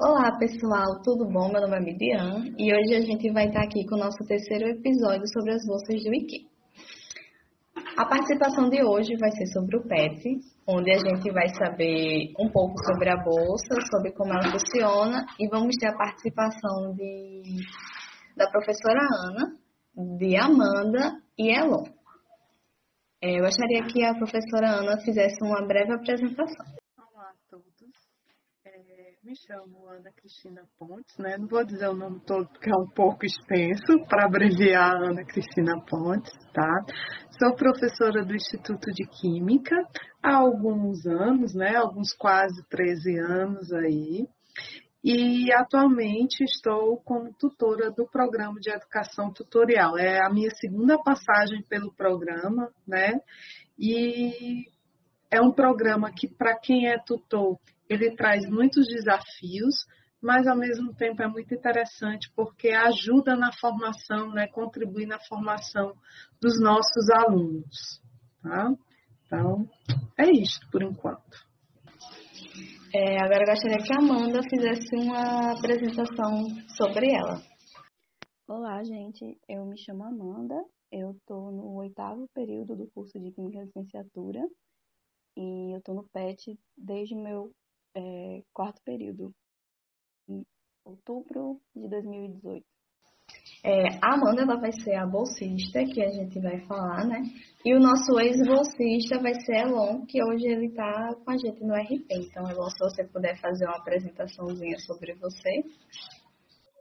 Olá pessoal, tudo bom? Meu nome é Midian e hoje a gente vai estar aqui com o nosso terceiro episódio sobre as bolsas do IKE. A participação de hoje vai ser sobre o PET, onde a gente vai saber um pouco sobre a bolsa, sobre como ela funciona e vamos ter a participação de, da professora Ana, de Amanda e Elon. É, eu gostaria que a professora Ana fizesse uma breve apresentação me chamo Ana Cristina Pontes, né? Não vou dizer o nome todo porque é um pouco extenso, para abreviar Ana Cristina Pontes, tá? Sou professora do Instituto de Química há alguns anos, né? Alguns quase 13 anos aí. E atualmente estou como tutora do programa de educação tutorial. É a minha segunda passagem pelo programa, né? E é um programa que, para quem é tutor, ele traz muitos desafios, mas ao mesmo tempo é muito interessante porque ajuda na formação, né, contribui na formação dos nossos alunos. Tá? Então, é isso por enquanto. É, agora eu gostaria que a Amanda fizesse uma apresentação sobre ela. Olá, gente. Eu me chamo Amanda. Eu estou no oitavo período do curso de Química Licenciatura e eu estou no PET desde meu é, quarto período, em outubro de 2018. É, a Amanda ela vai ser a bolsista que a gente vai falar, né? E o nosso ex-bolsista vai ser Elon, que hoje ele está com a gente no RP. Então, Elon, se você puder fazer uma apresentaçãozinha sobre você.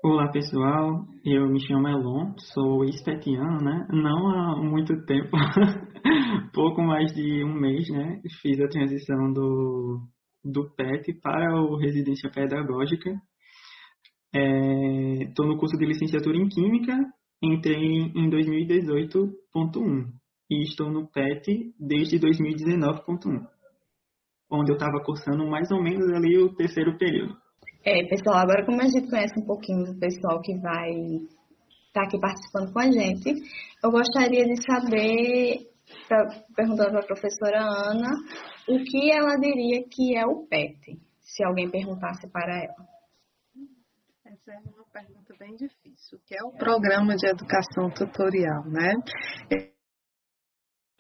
Olá pessoal, eu me chamo Elon, sou espetiano, né? Não há muito tempo, pouco mais de um mês, né? Fiz a transição do do PET para o Residência Pedagógica. Estou é, no curso de licenciatura em Química, entrei em 2018.1 e estou no PET desde 2019.1, onde eu estava cursando mais ou menos ali o terceiro período. É, pessoal, agora como a gente conhece um pouquinho do pessoal que vai estar tá aqui participando com a gente, eu gostaria de saber pra, perguntando para a professora Ana o que ela diria que é o PET, se alguém perguntasse para ela. Essa é uma pergunta bem difícil. Que é o Programa de Educação Tutorial, né? É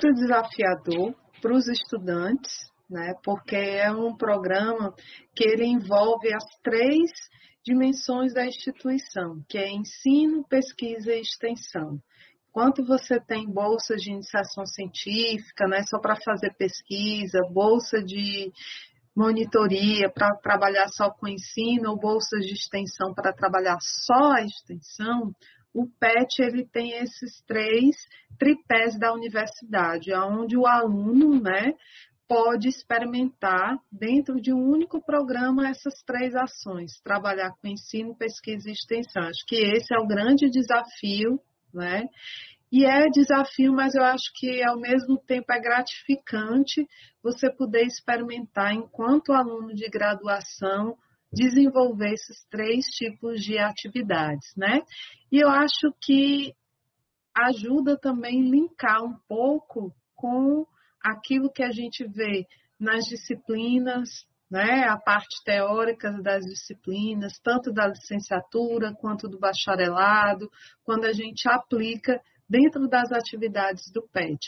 muito desafiador para os estudantes, né? Porque é um programa que ele envolve as três dimensões da instituição, que é ensino, pesquisa e extensão quanto você tem bolsas de iniciação científica, né, só para fazer pesquisa, bolsa de monitoria para trabalhar só com ensino, ou bolsas de extensão para trabalhar só a extensão, o PET ele tem esses três tripés da universidade, onde o aluno, né, pode experimentar dentro de um único programa essas três ações, trabalhar com ensino, pesquisa e extensão. Acho que esse é o grande desafio né? E é desafio, mas eu acho que ao mesmo tempo é gratificante você poder experimentar, enquanto aluno de graduação, desenvolver esses três tipos de atividades, né? E eu acho que ajuda também linkar um pouco com aquilo que a gente vê nas disciplinas né, a parte teórica das disciplinas, tanto da licenciatura quanto do bacharelado, quando a gente aplica dentro das atividades do PET.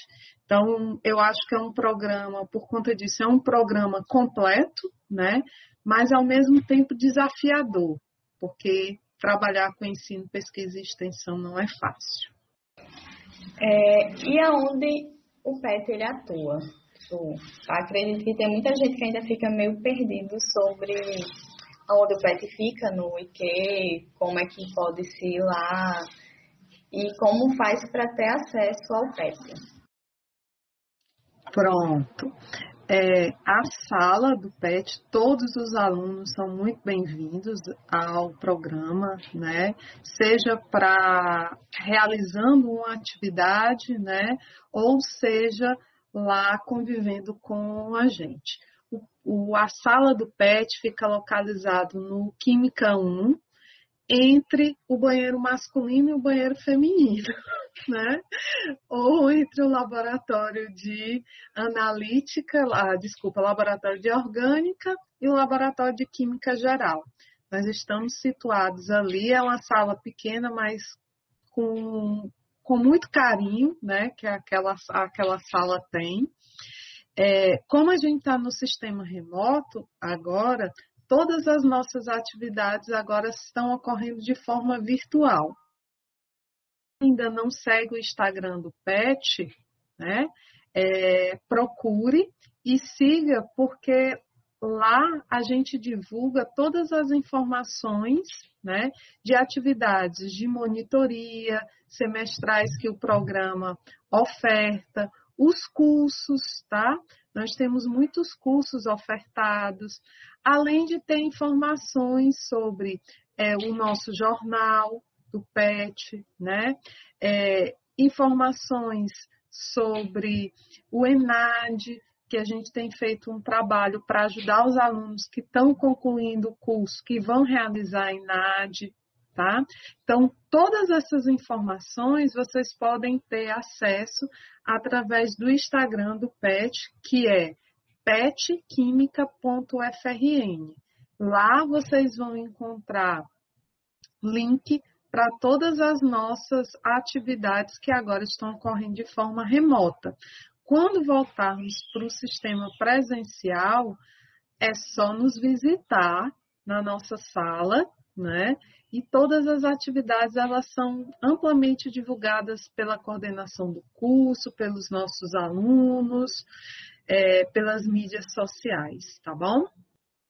Então, eu acho que é um programa, por conta disso, é um programa completo, né, mas ao mesmo tempo desafiador, porque trabalhar com ensino, pesquisa e extensão não é fácil. É, e aonde o PET ele atua? Acredito que tem muita gente que ainda fica meio perdido sobre onde o PET fica no IQ, como é que pode se ir lá e como faz para ter acesso ao PET. Pronto. É, a sala do PET, todos os alunos são muito bem-vindos ao programa, né? Seja para realizando uma atividade, né? Ou seja lá convivendo com a gente. O, o, a sala do PET fica localizado no Química 1, entre o banheiro masculino e o banheiro feminino, né? Ou entre o laboratório de analítica, ah, desculpa, laboratório de orgânica e o laboratório de química geral. Nós estamos situados ali, é uma sala pequena, mas com, com muito carinho, né, que aquela, aquela sala tem. É, como a gente está no sistema remoto agora, todas as nossas atividades agora estão ocorrendo de forma virtual. Ainda não segue o Instagram do PET, né? É, procure e siga, porque lá a gente divulga todas as informações né, de atividades de monitoria semestrais que o programa oferta, os cursos, tá? Nós temos muitos cursos ofertados, além de ter informações sobre é, o nosso jornal do PET, né? É, informações sobre o ENAD, que a gente tem feito um trabalho para ajudar os alunos que estão concluindo o curso, que vão realizar ENAD, tá? Então, todas essas informações vocês podem ter acesso através do Instagram do PET, que é petquímica.frn. Lá vocês vão encontrar link para todas as nossas atividades que agora estão ocorrendo de forma remota. Quando voltarmos para o sistema presencial, é só nos visitar na nossa sala, né? E todas as atividades elas são amplamente divulgadas pela coordenação do curso, pelos nossos alunos, é, pelas mídias sociais, tá bom?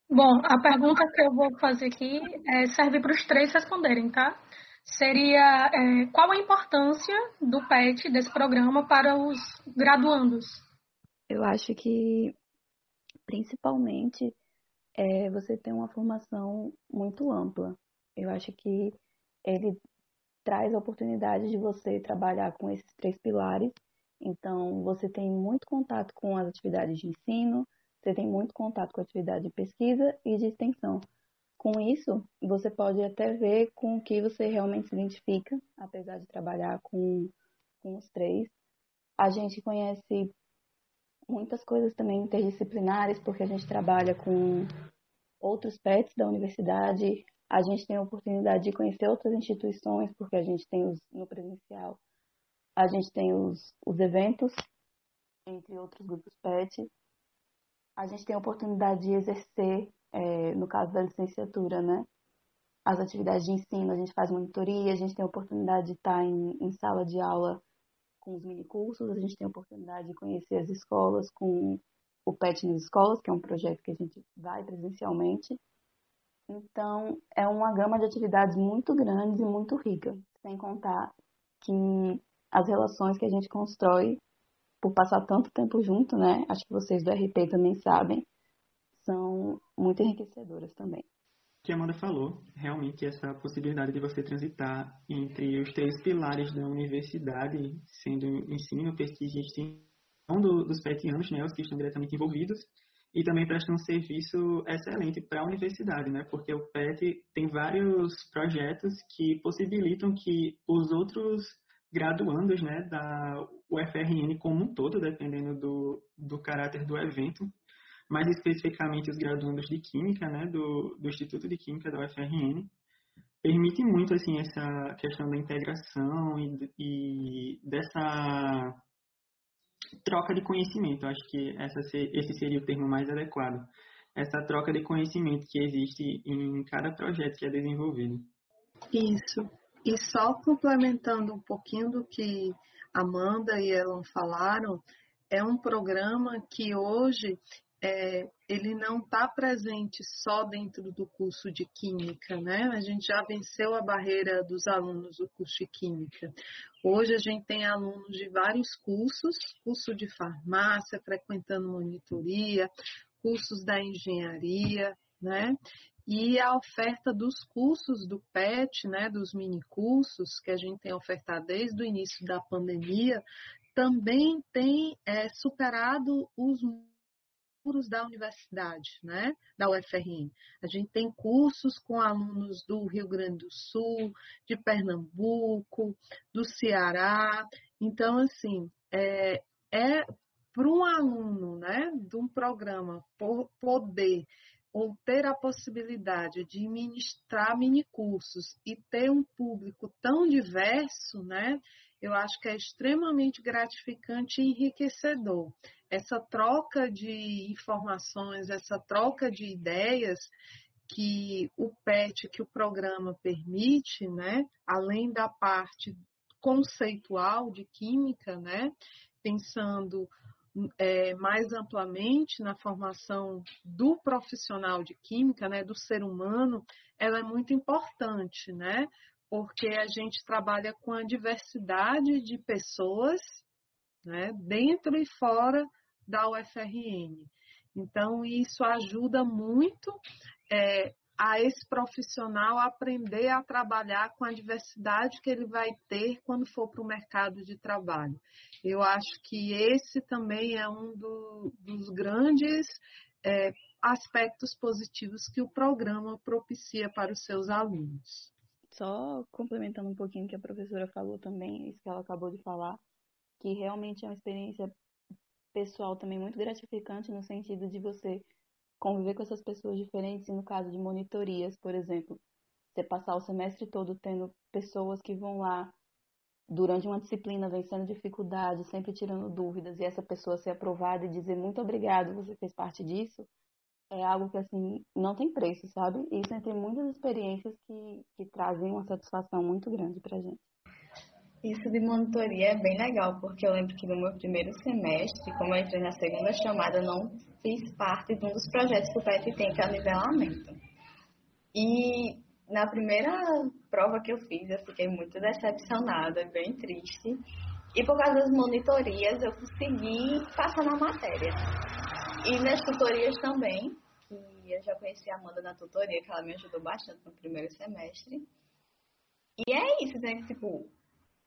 Bom, a pergunta que eu vou fazer aqui é, serve para os três responderem, tá? Seria é, qual a importância do PET, desse programa, para os graduandos? Eu acho que, principalmente, é, você tem uma formação muito ampla. Eu acho que ele traz a oportunidade de você trabalhar com esses três pilares então, você tem muito contato com as atividades de ensino, você tem muito contato com a atividade de pesquisa e de extensão. Com isso, você pode até ver com o que você realmente se identifica, apesar de trabalhar com, com os três. A gente conhece muitas coisas também interdisciplinares, porque a gente trabalha com outros PETs da universidade, a gente tem a oportunidade de conhecer outras instituições, porque a gente tem os, no presencial a gente tem os, os eventos, entre outros grupos PET. A gente tem a oportunidade de exercer, é, no caso da licenciatura, né? As atividades de ensino, a gente faz monitoria, a gente tem a oportunidade de estar em, em sala de aula com os minicursos, a gente tem a oportunidade de conhecer as escolas com o PET nas escolas, que é um projeto que a gente vai presencialmente. Então, é uma gama de atividades muito grande e muito rica, sem contar que as relações que a gente constrói por passar tanto tempo junto, né? Acho que vocês do RP também sabem, são muito enriquecedoras também. O que a Amanda falou, realmente essa possibilidade de você transitar entre os três pilares da universidade, sendo ensino, pesquisa e extensão do, dos petianos, né, os que estão diretamente envolvidos, e também presta um serviço excelente para a universidade, né? Porque o PET tem vários projetos que possibilitam que os outros graduandos né, da UFRN como um todo, dependendo do, do caráter do evento, mais especificamente os graduandos de Química, né, do, do Instituto de Química da UFRN, permite muito assim essa questão da integração e, e dessa troca de conhecimento. Acho que essa, esse seria o termo mais adequado. Essa troca de conhecimento que existe em cada projeto que é desenvolvido. Isso. E só complementando um pouquinho do que Amanda e Elon falaram, é um programa que hoje é, ele não está presente só dentro do curso de Química, né? A gente já venceu a barreira dos alunos do curso de Química. Hoje a gente tem alunos de vários cursos, curso de farmácia, frequentando monitoria, cursos da engenharia, né? E a oferta dos cursos do PET, né, dos mini cursos que a gente tem ofertado desde o início da pandemia, também tem é, superado os muros da universidade, né, da UFRN. A gente tem cursos com alunos do Rio Grande do Sul, de Pernambuco, do Ceará. Então, assim, é, é para um aluno, né, de um programa poder ou ter a possibilidade de ministrar minicursos e ter um público tão diverso, né? Eu acho que é extremamente gratificante e enriquecedor. Essa troca de informações, essa troca de ideias que o PET, que o programa permite, né? Além da parte conceitual de química, né? Pensando é, mais amplamente na formação do profissional de química, né, do ser humano, ela é muito importante, né? Porque a gente trabalha com a diversidade de pessoas, né, dentro e fora da UFRN. Então, isso ajuda muito é, a esse profissional aprender a trabalhar com a diversidade que ele vai ter quando for para o mercado de trabalho. Eu acho que esse também é um do, dos grandes é, aspectos positivos que o programa propicia para os seus alunos. Só complementando um pouquinho o que a professora falou também, isso que ela acabou de falar, que realmente é uma experiência pessoal também muito gratificante no sentido de você conviver com essas pessoas diferentes, e no caso de monitorias, por exemplo, você passar o semestre todo tendo pessoas que vão lá durante uma disciplina vencendo dificuldades, sempre tirando dúvidas, e essa pessoa ser aprovada e dizer muito obrigado, você fez parte disso, é algo que assim não tem preço, sabe? Isso entre muitas experiências que, que trazem uma satisfação muito grande pra gente. Isso de monitoria é bem legal, porque eu lembro que no meu primeiro semestre, como eu entrei na segunda chamada, não fiz parte de um dos projetos que o PET tem, que é o nivelamento. E na primeira prova que eu fiz, eu fiquei muito decepcionada, bem triste. E por causa das monitorias, eu consegui passar na matéria. E nas tutorias também, que eu já conheci a Amanda na tutoria, que ela me ajudou bastante no primeiro semestre. E é isso, né? Tipo,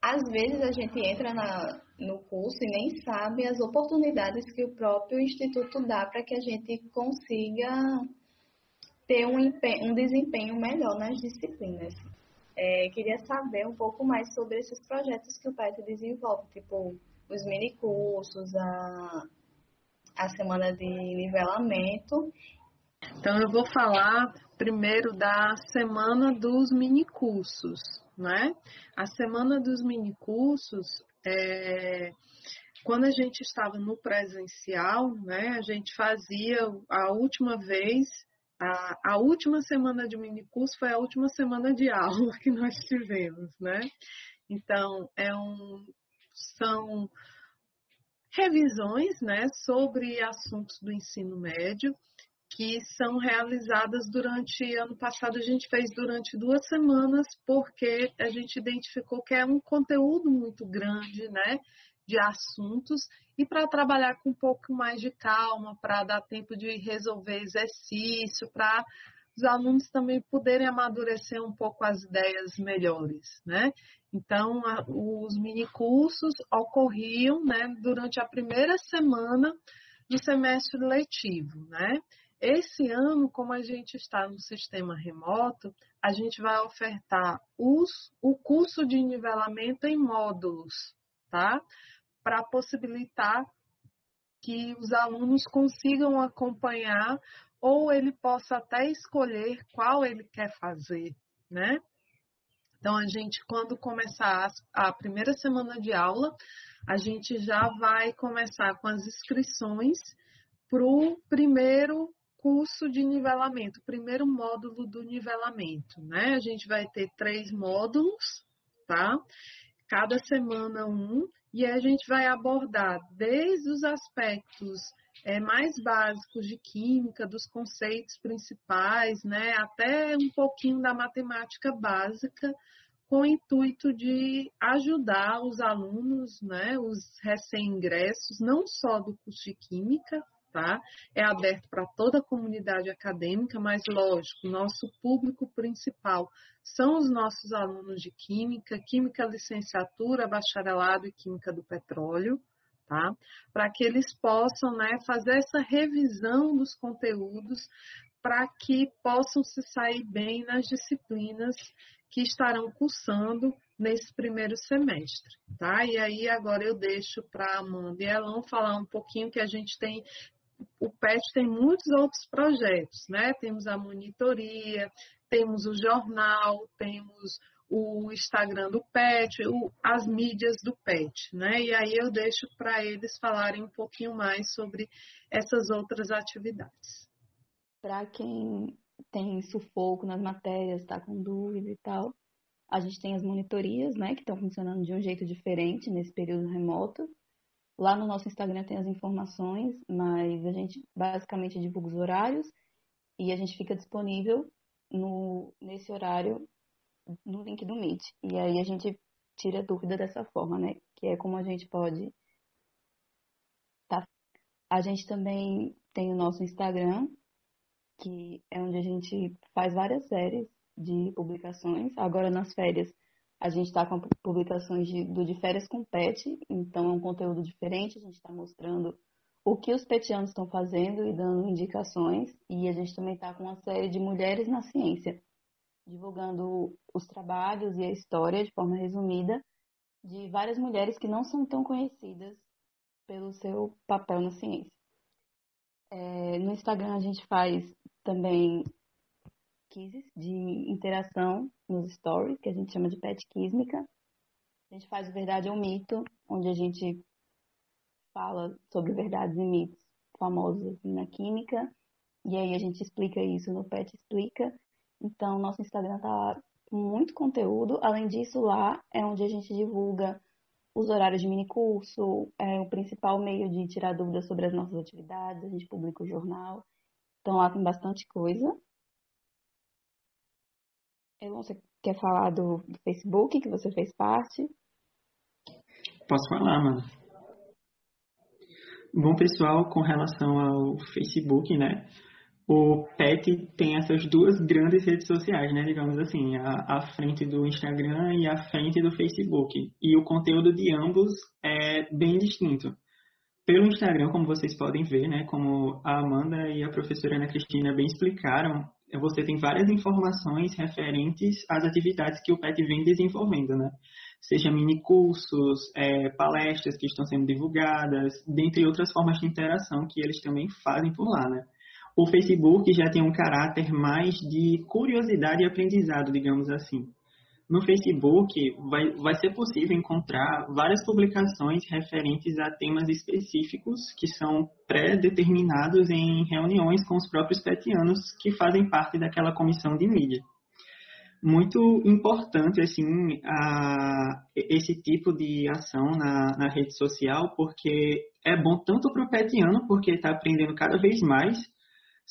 às vezes a gente entra na, no curso e nem sabe as oportunidades que o próprio instituto dá para que a gente consiga ter um, um desempenho melhor nas disciplinas. É, queria saber um pouco mais sobre esses projetos que o PET desenvolve, tipo os mini cursos, a, a semana de nivelamento. Então eu vou falar primeiro da semana dos mini cursos né? A semana dos minicursos, é, quando a gente estava no presencial, né, a gente fazia a última vez, a, a última semana de minicurso foi a última semana de aula que nós tivemos, né? Então, é um, são revisões né, sobre assuntos do ensino médio que são realizadas durante ano passado a gente fez durante duas semanas porque a gente identificou que é um conteúdo muito grande, né, de assuntos e para trabalhar com um pouco mais de calma, para dar tempo de resolver exercício, para os alunos também poderem amadurecer um pouco as ideias melhores, né? Então, a, os minicursos ocorriam, né, durante a primeira semana do semestre letivo, né? Esse ano, como a gente está no sistema remoto, a gente vai ofertar os, o curso de nivelamento em módulos, tá? Para possibilitar que os alunos consigam acompanhar ou ele possa até escolher qual ele quer fazer, né? Então, a gente, quando começar a primeira semana de aula, a gente já vai começar com as inscrições para o primeiro curso de nivelamento, primeiro módulo do nivelamento, né? A gente vai ter três módulos, tá? Cada semana um, e a gente vai abordar desde os aspectos é, mais básicos de química, dos conceitos principais, né? Até um pouquinho da matemática básica, com o intuito de ajudar os alunos, né, os recém-ingressos, não só do curso de Química, tá? É aberto para toda a comunidade acadêmica, mas lógico, nosso público principal são os nossos alunos de Química, Química Licenciatura, Bacharelado e Química do Petróleo, tá? Para que eles possam, né, fazer essa revisão dos conteúdos para que possam se sair bem nas disciplinas que estarão cursando nesse primeiro semestre, tá? E aí agora eu deixo para Amanda e Elon falar um pouquinho que a gente tem o PET tem muitos outros projetos, né? Temos a monitoria, temos o jornal, temos o Instagram do PET, o, as mídias do PET, né? E aí eu deixo para eles falarem um pouquinho mais sobre essas outras atividades. Para quem tem sufoco nas matérias, está com dúvida e tal, a gente tem as monitorias, né, que estão funcionando de um jeito diferente nesse período remoto. Lá no nosso Instagram tem as informações, mas a gente basicamente divulga os horários e a gente fica disponível no, nesse horário no link do Meet. E aí a gente tira dúvida dessa forma, né? Que é como a gente pode. Tá. A gente também tem o nosso Instagram, que é onde a gente faz várias séries de publicações. Agora nas férias a gente está com publicações de, do de férias com pet, então é um conteúdo diferente, a gente está mostrando o que os petianos estão fazendo e dando indicações. E a gente também está com uma série de mulheres na ciência, divulgando os trabalhos e a história de forma resumida de várias mulheres que não são tão conhecidas pelo seu papel na ciência. É, no Instagram a gente faz também quizzes de interação nos stories, que a gente chama de pet quísmica. A gente faz o Verdade ou Mito, onde a gente fala sobre verdades e mitos famosos assim, na química. E aí a gente explica isso no Pet Explica. Então, nosso Instagram tá com muito conteúdo. Além disso, lá é onde a gente divulga os horários de minicurso, é o principal meio de tirar dúvidas sobre as nossas atividades, a gente publica o jornal. Então lá tem bastante coisa. Elon, você quer falar do, do Facebook, que você fez parte? Posso falar, mano. Bom, pessoal, com relação ao Facebook, né? O PET tem essas duas grandes redes sociais, né, digamos assim, a, a, frente do Instagram e a frente do Facebook. E o conteúdo de ambos é bem distinto. Pelo Instagram, como vocês podem ver, né, como a Amanda e a professora Ana Cristina bem explicaram, você tem várias informações referentes às atividades que o PET vem desenvolvendo, né? Seja mini cursos, é, palestras que estão sendo divulgadas, dentre outras formas de interação que eles também fazem por lá, né? O Facebook já tem um caráter mais de curiosidade e aprendizado, digamos assim. No Facebook vai, vai ser possível encontrar várias publicações referentes a temas específicos que são pré-determinados em reuniões com os próprios petianos que fazem parte daquela comissão de mídia. Muito importante assim a, esse tipo de ação na, na rede social, porque é bom tanto para o petiano, porque está aprendendo cada vez mais,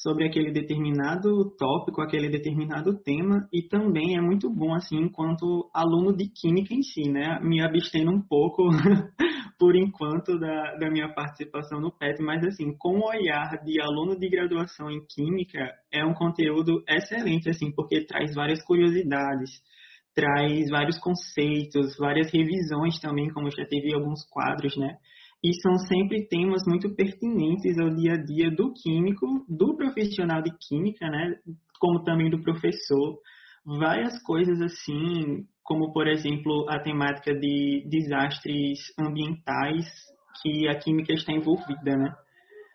sobre aquele determinado tópico, aquele determinado tema, e também é muito bom, assim, enquanto aluno de Química em si, né? Me abstendo um pouco, por enquanto, da, da minha participação no PET, mas, assim, com o olhar de aluno de graduação em Química, é um conteúdo excelente, assim, porque traz várias curiosidades, traz vários conceitos, várias revisões também, como já teve alguns quadros, né? E são sempre temas muito pertinentes ao dia a dia do químico, do profissional de química, né, como também do professor. Várias coisas assim, como por exemplo a temática de desastres ambientais que a química está envolvida, né?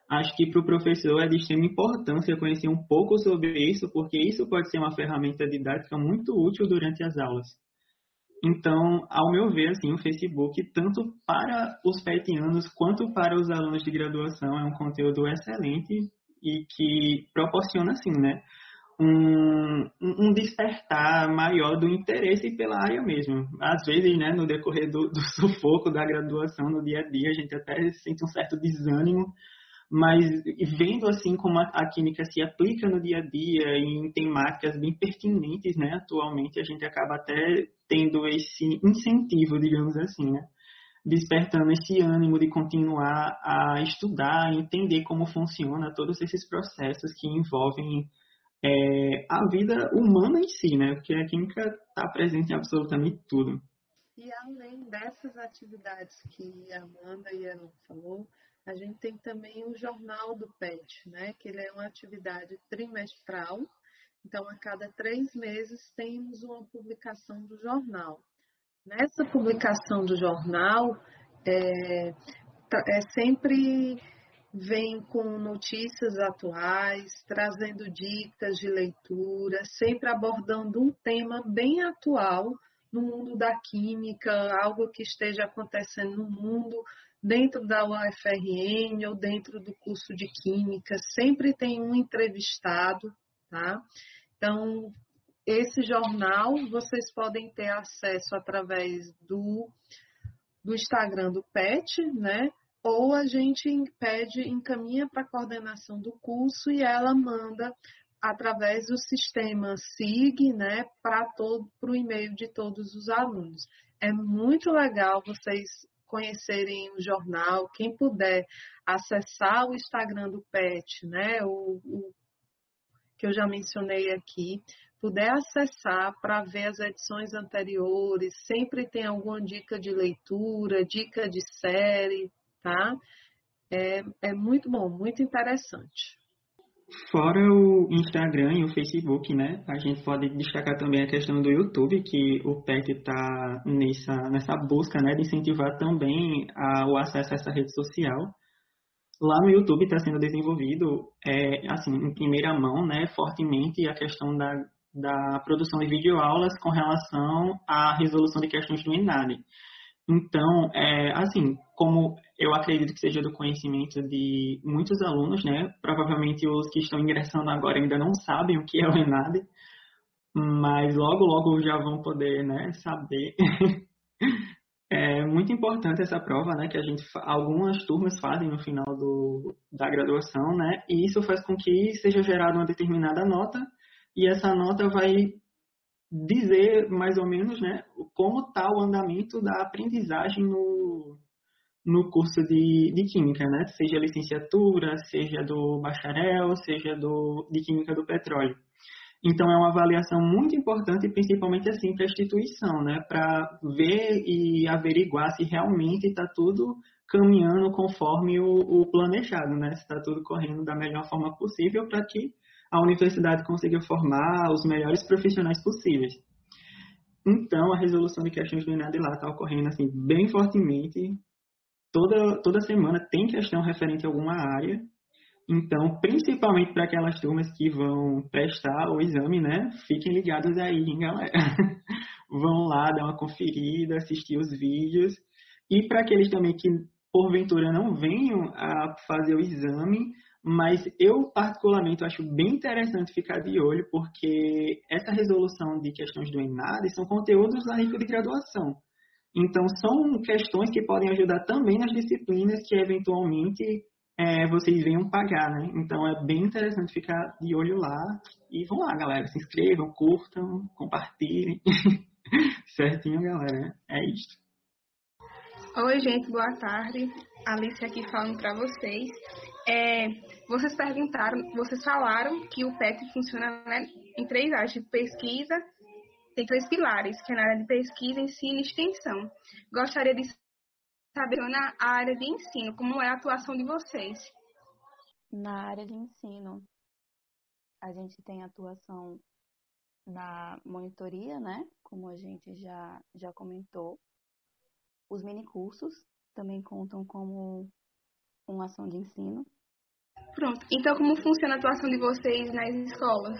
Acho que para o professor é de extrema importância conhecer um pouco sobre isso, porque isso pode ser uma ferramenta didática muito útil durante as aulas. Então, ao meu ver, assim, o Facebook, tanto para os petianos quanto para os alunos de graduação, é um conteúdo excelente e que proporciona, assim, né, um, um despertar maior do interesse pela área mesmo. Às vezes, né, no decorrer do, do sufoco da graduação, no dia a dia, a gente até sente um certo desânimo mas vendo assim como a, química se aplica no dia a dia em temáticas bem pertinentes, né, atualmente a gente acaba até tendo esse incentivo, digamos assim, né, despertando esse ânimo de continuar a estudar, entender como funciona todos esses processos que envolvem é, a vida humana em si, né, porque a química está presente em absolutamente tudo. E além dessas atividades que a Amanda e a Ana falou, a gente tem também o Jornal do PET, né? que ele é uma atividade trimestral. Então, a cada três meses temos uma publicação do jornal. Nessa publicação do jornal, é, é sempre vem com notícias atuais, trazendo dicas de leitura, sempre abordando um tema bem atual no mundo da química, algo que esteja acontecendo no mundo, dentro da UFRN ou dentro do curso de química, sempre tem um entrevistado, tá? Então, esse jornal vocês podem ter acesso através do, do Instagram do PET, né? Ou a gente pede, encaminha para a coordenação do curso e ela manda através do sistema SIG, né, para o e-mail de todos os alunos. É muito legal vocês conhecerem o jornal, quem puder acessar o Instagram do PET, né, o, o que eu já mencionei aqui, puder acessar para ver as edições anteriores, sempre tem alguma dica de leitura, dica de série, tá? É, é muito bom, muito interessante. Fora o Instagram e o Facebook, né? A gente pode destacar também a questão do YouTube, que o PET está nessa, nessa busca né, de incentivar também a, o acesso a essa rede social. Lá no YouTube está sendo desenvolvido, é, assim, em primeira mão, né, fortemente a questão da, da produção de videoaulas com relação à resolução de questões do ENAD. Então, é, assim, como eu acredito que seja do conhecimento de muitos alunos, né? Provavelmente os que estão ingressando agora ainda não sabem o que é o ENAD, mas logo, logo já vão poder, né, saber. é muito importante essa prova, né, que a gente, algumas turmas fazem no final do, da graduação, né, e isso faz com que seja gerada uma determinada nota, e essa nota vai dizer mais ou menos né, como está o andamento da aprendizagem no, no curso de, de Química, né? seja licenciatura, seja do bacharel, seja do, de Química do Petróleo. Então, é uma avaliação muito importante, principalmente assim para a instituição, né? para ver e averiguar se realmente está tudo caminhando conforme o, o planejado, né? se está tudo correndo da melhor forma possível para que a universidade consiga formar os melhores profissionais possíveis. Então, a resolução de questões do ENAD lá está ocorrendo assim, bem fortemente. Toda, toda semana tem questão referente a alguma área. Então, principalmente para aquelas turmas que vão prestar o exame, né? Fiquem ligados aí, hein, galera. vão lá dar uma conferida, assistir os vídeos. E para aqueles também que, porventura, não venham a fazer o exame, mas eu particularmente acho bem interessante ficar de olho, porque essa resolução de questões do ENAD são conteúdos da nível de graduação. Então, são questões que podem ajudar também nas disciplinas que eventualmente é, vocês venham pagar, né? Então, é bem interessante ficar de olho lá. E vão lá, galera, se inscrevam, curtam, compartilhem. Certinho, galera? É isso. Oi, gente, boa tarde. Alice aqui falando para vocês. É, vocês perguntaram, vocês falaram que o PET funciona né, em três áreas de pesquisa, tem três pilares, que é na área de pesquisa, ensino e extensão. Gostaria de saber na área de ensino, como é a atuação de vocês? Na área de ensino, a gente tem atuação na monitoria, né? Como a gente já, já comentou. Os minicursos também contam como uma ação de ensino. Pronto. Então, como funciona a atuação de vocês nas escolas?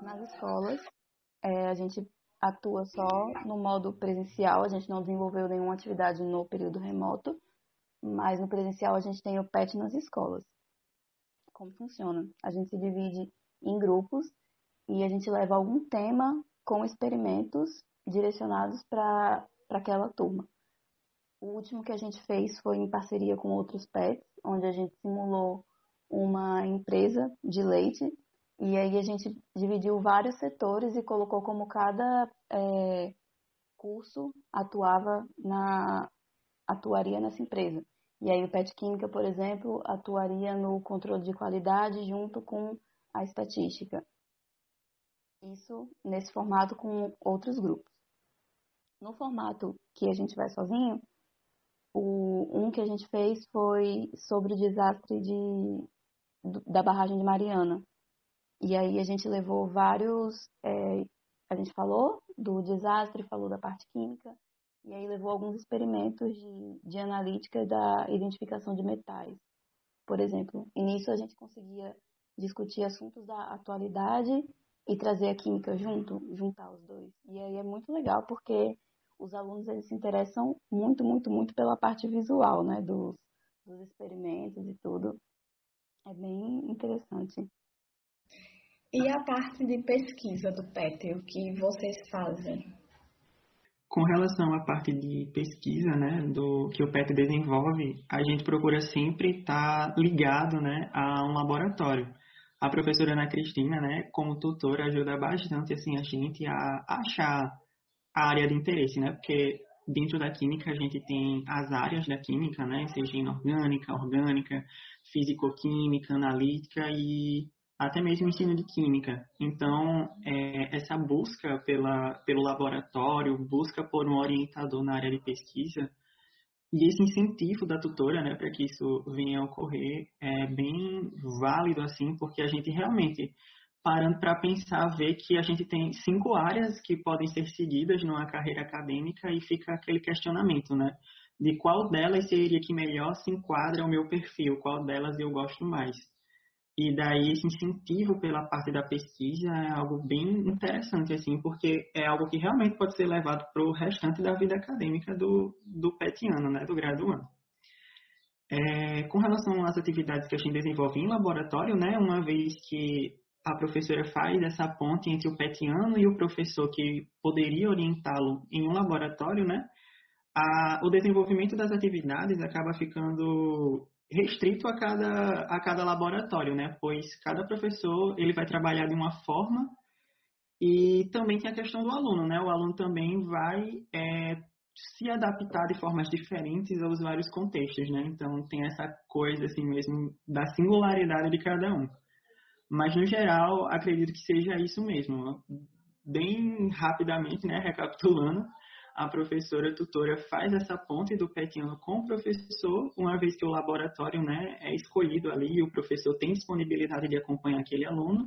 Nas escolas, é, a gente atua só no modo presencial, a gente não desenvolveu nenhuma atividade no período remoto, mas no presencial a gente tem o PET nas escolas. Como funciona? A gente se divide em grupos e a gente leva algum tema com experimentos direcionados para aquela turma. O último que a gente fez foi em parceria com outros pets, onde a gente simulou uma empresa de leite e aí a gente dividiu vários setores e colocou como cada é, curso atuava na atuaria nessa empresa. E aí o PET Química, por exemplo, atuaria no controle de qualidade junto com a estatística. Isso nesse formato com outros grupos. No formato que a gente vai sozinho, o, um que a gente fez foi sobre o desastre de, da barragem de Mariana. E aí a gente levou vários. É, a gente falou do desastre, falou da parte química, e aí levou alguns experimentos de, de analítica da identificação de metais. por exemplo. E nisso a gente conseguia discutir assuntos da atualidade e trazer a química junto, juntar os dois. E aí é muito legal porque os alunos eles se interessam muito, muito, muito pela parte visual, né, dos, dos experimentos e tudo. É bem interessante. E a parte de pesquisa do PET, o que vocês fazem? Com relação à parte de pesquisa, né, do que o PET desenvolve, a gente procura sempre estar ligado, né, a um laboratório. A professora Ana Cristina, né, como tutora, ajuda bastante assim a gente a achar a área de interesse, né, porque dentro da química a gente tem as áreas da química, né, seja inorgânica, orgânica, físico-química, analítica e até mesmo ensino de química. Então, é, essa busca pela, pelo laboratório, busca por um orientador na área de pesquisa, e esse incentivo da tutora, né, para que isso venha a ocorrer, é bem válido, assim, porque a gente realmente, parando para pensar, vê que a gente tem cinco áreas que podem ser seguidas numa carreira acadêmica e fica aquele questionamento, né, de qual delas seria que melhor se enquadra ao meu perfil, qual delas eu gosto mais. E daí esse incentivo pela parte da pesquisa é algo bem interessante, assim, porque é algo que realmente pode ser levado para o restante da vida acadêmica do, do petiano, né, do graduando. É, com relação às atividades que a gente desenvolve em laboratório, né, uma vez que a professora faz essa ponte entre o petiano e o professor que poderia orientá-lo em um laboratório, né, a, o desenvolvimento das atividades acaba ficando restrito a cada, a cada laboratório, né? Pois cada professor ele vai trabalhar de uma forma e também tem a questão do aluno, né? O aluno também vai é, se adaptar de formas diferentes aos vários contextos, né? Então tem essa coisa assim mesmo da singularidade de cada um. Mas no geral acredito que seja isso mesmo. Bem rapidamente, né? Recapitulando, a professora tutora faz essa ponte do petiano com o professor, uma vez que o laboratório né, é escolhido ali e o professor tem disponibilidade de acompanhar aquele aluno.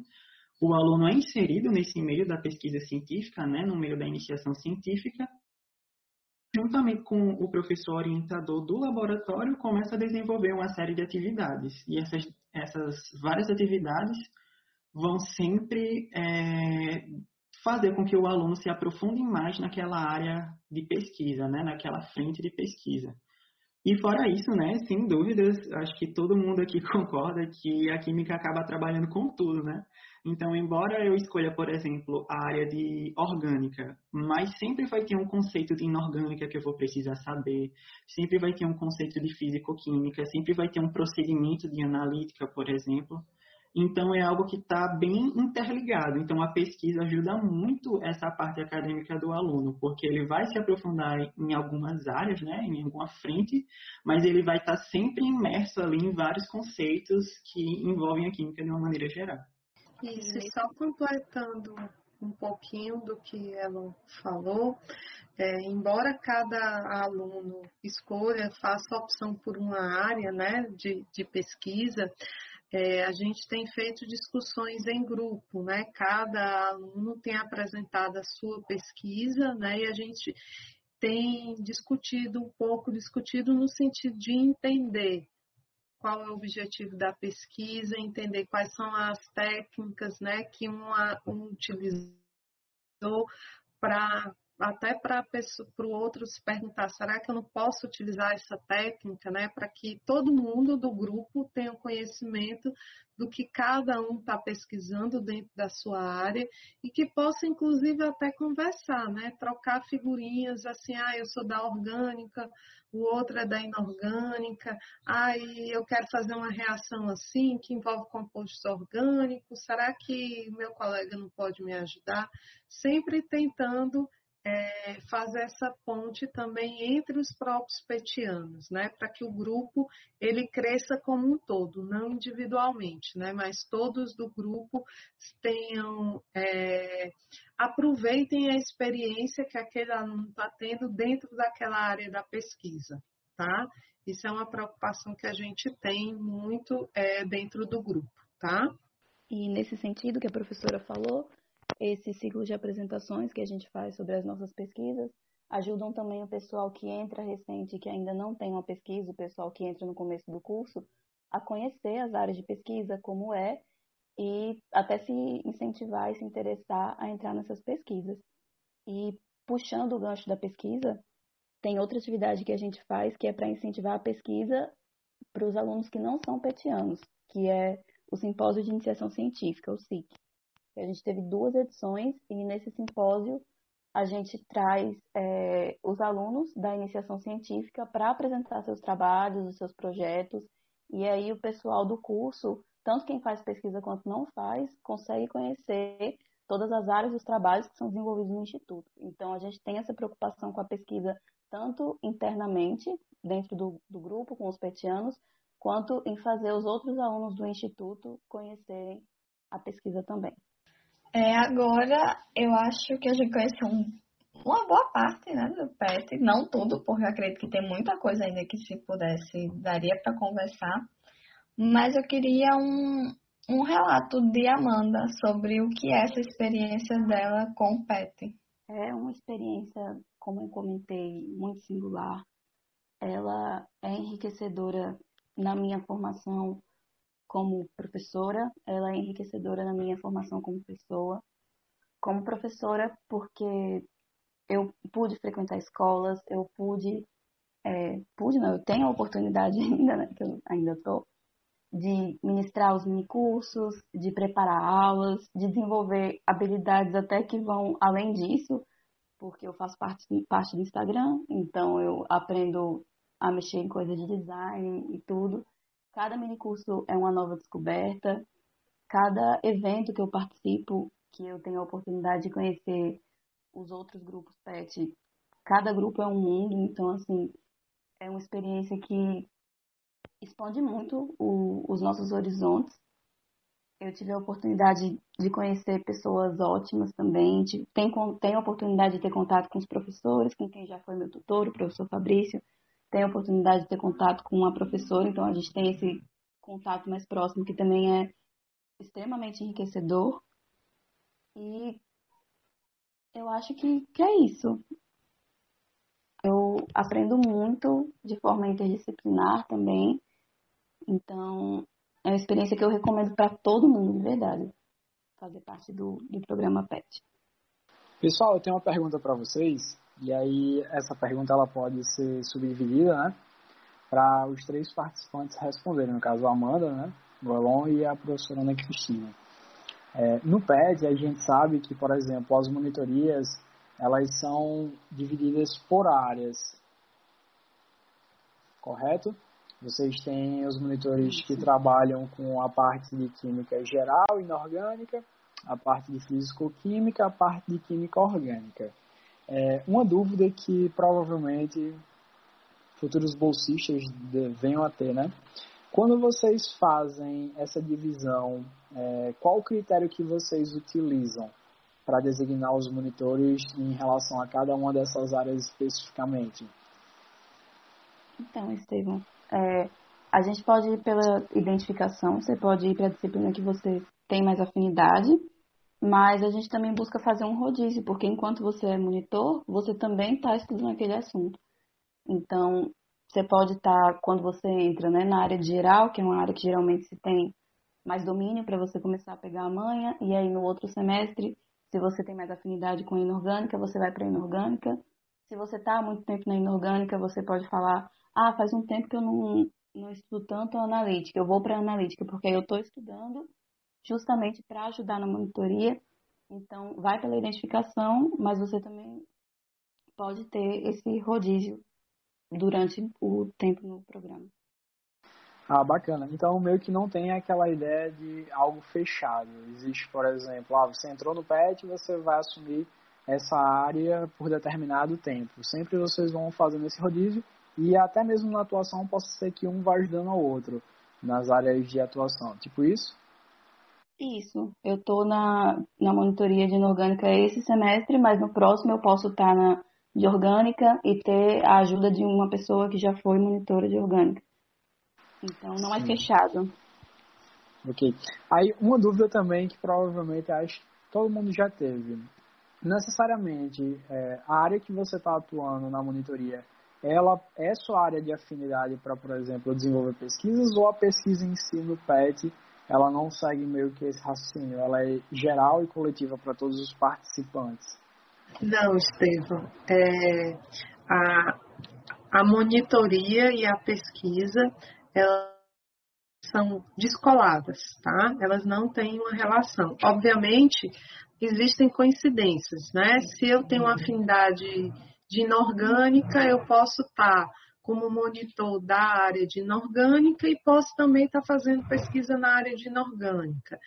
O aluno é inserido nesse meio da pesquisa científica, né, no meio da iniciação científica, juntamente com o professor orientador do laboratório, começa a desenvolver uma série de atividades. E essas, essas várias atividades vão sempre é, fazer com que o aluno se aprofunde mais naquela área de pesquisa, né, naquela frente de pesquisa. E fora isso, né, sem dúvidas, acho que todo mundo aqui concorda que a química acaba trabalhando com tudo, né? Então, embora eu escolha, por exemplo, a área de orgânica, mas sempre vai ter um conceito de inorgânica que eu vou precisar saber, sempre vai ter um conceito de físico-química, sempre vai ter um procedimento de analítica, por exemplo. Então, é algo que está bem interligado. Então, a pesquisa ajuda muito essa parte acadêmica do aluno, porque ele vai se aprofundar em algumas áreas, né, em alguma frente, mas ele vai estar tá sempre imerso ali em vários conceitos que envolvem a química de uma maneira geral. Isso, e só completando um pouquinho do que ela falou, é, embora cada aluno escolha, faça opção por uma área né, de, de pesquisa, é, a gente tem feito discussões em grupo, né? Cada aluno tem apresentado a sua pesquisa, né? E a gente tem discutido um pouco, discutido no sentido de entender qual é o objetivo da pesquisa, entender quais são as técnicas, né? Que um, um utilizou para até para o outro se perguntar, será que eu não posso utilizar essa técnica, né, para que todo mundo do grupo tenha conhecimento do que cada um está pesquisando dentro da sua área e que possa, inclusive, até conversar, né, trocar figurinhas assim, ah, eu sou da orgânica, o outro é da inorgânica, ah, e eu quero fazer uma reação assim, que envolve compostos orgânicos, será que meu colega não pode me ajudar? Sempre tentando é, fazer essa ponte também entre os próprios petianos, né, para que o grupo ele cresça como um todo, não individualmente, né, mas todos do grupo tenham é, aproveitem a experiência que aquele aluno está tendo dentro daquela área da pesquisa, tá? Isso é uma preocupação que a gente tem muito é, dentro do grupo, tá? E nesse sentido que a professora falou, esse ciclo de apresentações que a gente faz sobre as nossas pesquisas ajudam também o pessoal que entra recente, que ainda não tem uma pesquisa, o pessoal que entra no começo do curso, a conhecer as áreas de pesquisa, como é, e até se incentivar e se interessar a entrar nessas pesquisas. E puxando o gancho da pesquisa, tem outra atividade que a gente faz que é para incentivar a pesquisa para os alunos que não são petianos, que é o Simpósio de Iniciação Científica, o SIC. A gente teve duas edições e nesse simpósio a gente traz é, os alunos da iniciação científica para apresentar seus trabalhos, os seus projetos, e aí o pessoal do curso, tanto quem faz pesquisa quanto não faz, consegue conhecer todas as áreas dos trabalhos que são desenvolvidos no Instituto. Então, a gente tem essa preocupação com a pesquisa tanto internamente, dentro do, do grupo, com os petianos, quanto em fazer os outros alunos do Instituto conhecerem a pesquisa também. É, agora eu acho que a gente conheceu um, uma boa parte né, do PET, não tudo, porque eu acredito que tem muita coisa ainda que se pudesse, daria para conversar. Mas eu queria um, um relato de Amanda sobre o que é essa experiência dela com o PET. É uma experiência, como eu comentei, muito singular. Ela é enriquecedora na minha formação como professora, ela é enriquecedora na minha formação como pessoa. Como professora, porque eu pude frequentar escolas, eu pude, é, pude não, eu tenho a oportunidade ainda, né, que eu ainda estou, de ministrar os minicursos, de preparar aulas, de desenvolver habilidades até que vão além disso, porque eu faço parte, parte do Instagram, então eu aprendo a mexer em coisas de design e tudo. Cada minicurso é uma nova descoberta. Cada evento que eu participo, que eu tenho a oportunidade de conhecer os outros grupos PET, cada grupo é um mundo, então, assim, é uma experiência que expande muito o, os nossos horizontes. Eu tive a oportunidade de conhecer pessoas ótimas também, tem a oportunidade de ter contato com os professores, com quem já foi meu tutor, o professor Fabrício, tem a oportunidade de ter contato com uma professora, então a gente tem esse contato mais próximo que também é extremamente enriquecedor. E eu acho que, que é isso. Eu aprendo muito de forma interdisciplinar também. Então, é uma experiência que eu recomendo para todo mundo, de verdade, fazer parte do, do programa PET. Pessoal, eu tenho uma pergunta para vocês. E aí essa pergunta ela pode ser subdividida, né? Para os três participantes responderem, no caso a Amanda, né? O Elon e a professora Ana Cristina. É, no PED a gente sabe que, por exemplo, as monitorias elas são divididas por áreas, correto? Vocês têm os monitores que trabalham com a parte de química geral, inorgânica, a parte de físico-química, a parte de química orgânica. É, uma dúvida que provavelmente futuros bolsistas venham a ter, né? Quando vocês fazem essa divisão, é, qual o critério que vocês utilizam para designar os monitores em relação a cada uma dessas áreas especificamente? Então, Estevam, é, a gente pode ir pela identificação, você pode ir para a disciplina que você tem mais afinidade, mas a gente também busca fazer um rodízio, porque enquanto você é monitor, você também está estudando aquele assunto. Então, você pode estar, tá, quando você entra né, na área de geral, que é uma área que geralmente se tem mais domínio para você começar a pegar a manha, e aí no outro semestre, se você tem mais afinidade com inorgânica, você vai para inorgânica. Se você está há muito tempo na inorgânica, você pode falar, ah, faz um tempo que eu não, não estudo tanto analítica, eu vou para analítica, porque eu estou estudando justamente para ajudar na monitoria. Então, vai pela identificação, mas você também pode ter esse rodízio durante o tempo no programa. Ah, bacana. Então, meio que não tem aquela ideia de algo fechado. Existe, por exemplo, ah, você entrou no PET, você vai assumir essa área por determinado tempo. Sempre vocês vão fazendo esse rodízio e até mesmo na atuação possa ser que um vá ajudando ao outro nas áreas de atuação. Tipo isso? Isso. Eu estou na, na monitoria de inorgânica esse semestre, mas no próximo eu posso estar na de orgânica e ter a ajuda de uma pessoa que já foi monitora de orgânica. Então não é Sim. é fechado. Ok. Aí uma dúvida também que provavelmente acho que todo mundo já teve. Necessariamente, é, a área que você está atuando na monitoria ela é sua área de afinidade para, por exemplo, desenvolver pesquisas ou a pesquisa em si no PET ela não segue meio que esse raciocínio, ela é geral e coletiva para todos os participantes? Não, Estevam. É, a, a monitoria e a pesquisa elas são descoladas, tá? Elas não têm uma relação. Obviamente, existem coincidências, né? Se eu tenho uma afinidade de inorgânica, eu posso estar tá como monitor da área de inorgânica e posso também estar fazendo pesquisa na área de inorgânica.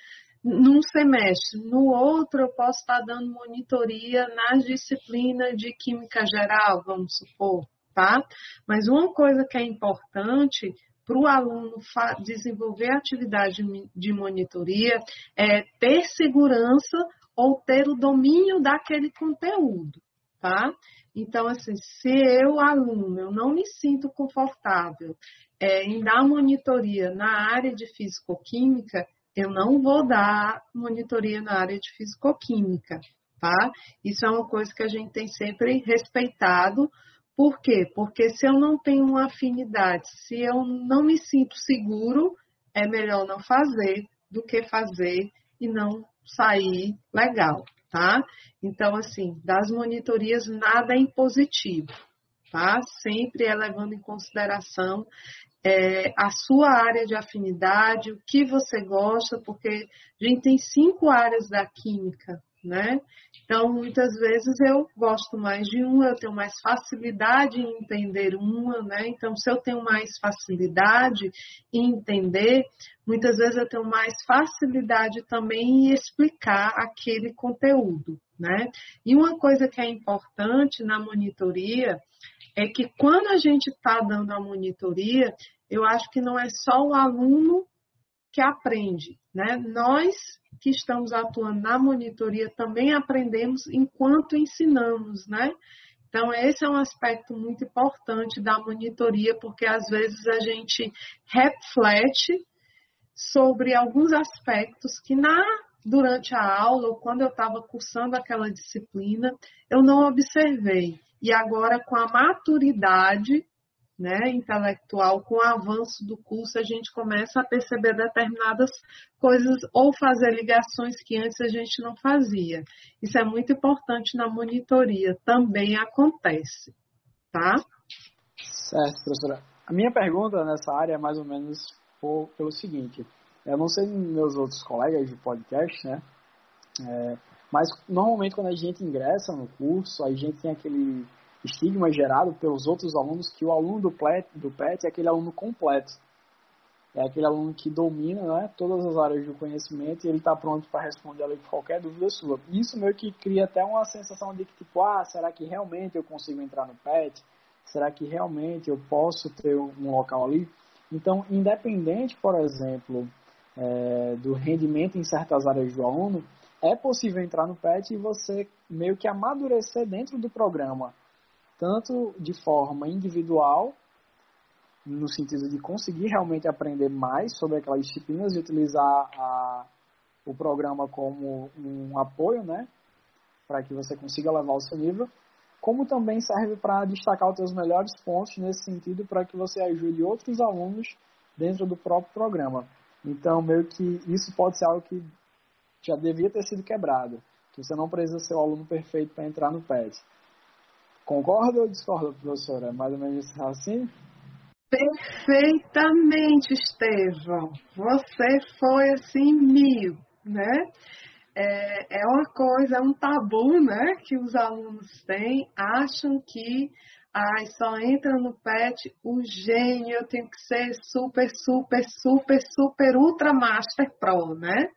Num semestre, no outro eu posso estar dando monitoria nas disciplinas de química geral, vamos supor, tá? Mas uma coisa que é importante para o aluno desenvolver atividade de monitoria é ter segurança ou ter o domínio daquele conteúdo, tá? Então, assim, se eu, aluno, eu não me sinto confortável é, em dar monitoria na área de fisicoquímica, eu não vou dar monitoria na área de fisicoquímica, tá? Isso é uma coisa que a gente tem sempre respeitado. Por quê? Porque se eu não tenho uma afinidade, se eu não me sinto seguro, é melhor não fazer do que fazer e não sair legal, tá? Então, assim, das monitorias nada é impositivo, tá? Sempre é levando em consideração é, a sua área de afinidade, o que você gosta, porque a gente tem cinco áreas da química, né? Então, muitas vezes eu gosto mais de uma, eu tenho mais facilidade em entender uma, né? Então, se eu tenho mais facilidade em entender, muitas vezes eu tenho mais facilidade também em explicar aquele conteúdo, né? E uma coisa que é importante na monitoria é que quando a gente está dando a monitoria, eu acho que não é só o aluno que aprende, né? Nós que estamos atuando na monitoria também aprendemos enquanto ensinamos, né? Então, esse é um aspecto muito importante da monitoria, porque às vezes a gente reflete sobre alguns aspectos que na durante a aula ou quando eu estava cursando aquela disciplina, eu não observei. E agora, com a maturidade, né, intelectual, com o avanço do curso, a gente começa a perceber determinadas coisas ou fazer ligações que antes a gente não fazia. Isso é muito importante na monitoria, também acontece, tá? Certo, professora. A minha pergunta nessa área é mais ou menos pelo seguinte: eu não sei meus outros colegas de podcast, né? É, mas normalmente quando a gente ingressa no curso, a gente tem aquele estigma gerado pelos outros alunos que o aluno do PET, do PET é aquele aluno completo. É aquele aluno que domina né, todas as áreas do conhecimento e ele está pronto para responder ali qualquer dúvida sua. Isso meio que cria até uma sensação de que, tipo, ah, será que realmente eu consigo entrar no PET? Será que realmente eu posso ter um local ali? Então, independente, por exemplo, é, do rendimento em certas áreas do aluno, é possível entrar no PET e você meio que amadurecer dentro do programa tanto de forma individual, no sentido de conseguir realmente aprender mais sobre aquelas disciplinas e utilizar a, o programa como um apoio, né, para que você consiga levar o seu nível, como também serve para destacar os seus melhores pontos nesse sentido para que você ajude outros alunos dentro do próprio programa. Então, meio que isso pode ser algo que já devia ter sido quebrado, que você não precisa ser o aluno perfeito para entrar no PET. Concorda ou discorda, professora? É mais ou menos raciocínio? Perfeitamente, Estevão. Você foi assim mil, né? É, é uma coisa, é um tabu, né? Que os alunos têm, acham que ai, só entra no PET o gênio, eu tenho que ser super, super, super, super, ultra master pro, né?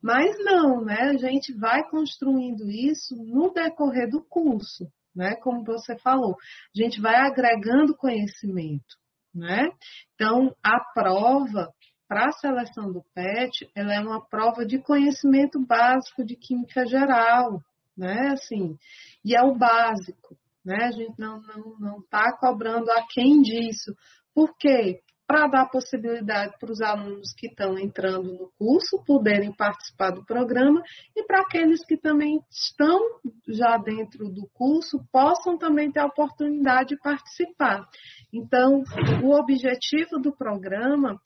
Mas não, né? A gente vai construindo isso no decorrer do curso né? Como você falou, a gente vai agregando conhecimento, né? Então, a prova para a seleção do PET, ela é uma prova de conhecimento básico de química geral, né? Assim, e é o básico, né? A gente não não não está cobrando a quem disso. Por quê? Para dar possibilidade para os alunos que estão entrando no curso poderem participar do programa e para aqueles que também estão já dentro do curso possam também ter a oportunidade de participar. Então, o objetivo do programa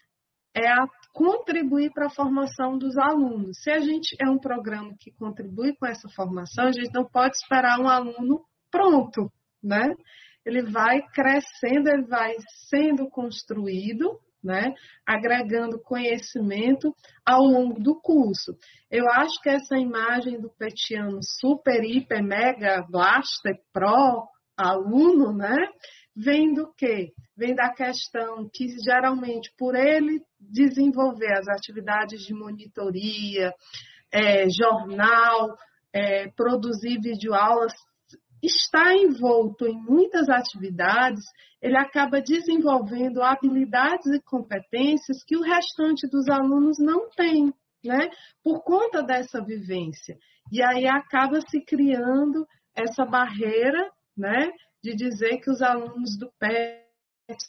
é a contribuir para a formação dos alunos. Se a gente é um programa que contribui com essa formação, a gente não pode esperar um aluno pronto, né? Ele vai crescendo, ele vai sendo construído, né? Agregando conhecimento ao longo do curso. Eu acho que essa imagem do petiano super, hiper, mega, blaster, pro, aluno, né? Vem do quê? Vem da questão que geralmente por ele desenvolver as atividades de monitoria, é, jornal, é, produzir videoaulas, está envolto em muitas atividades, ele acaba desenvolvendo habilidades e competências que o restante dos alunos não tem, né? Por conta dessa vivência. E aí acaba se criando essa barreira, né? De dizer que os alunos do PET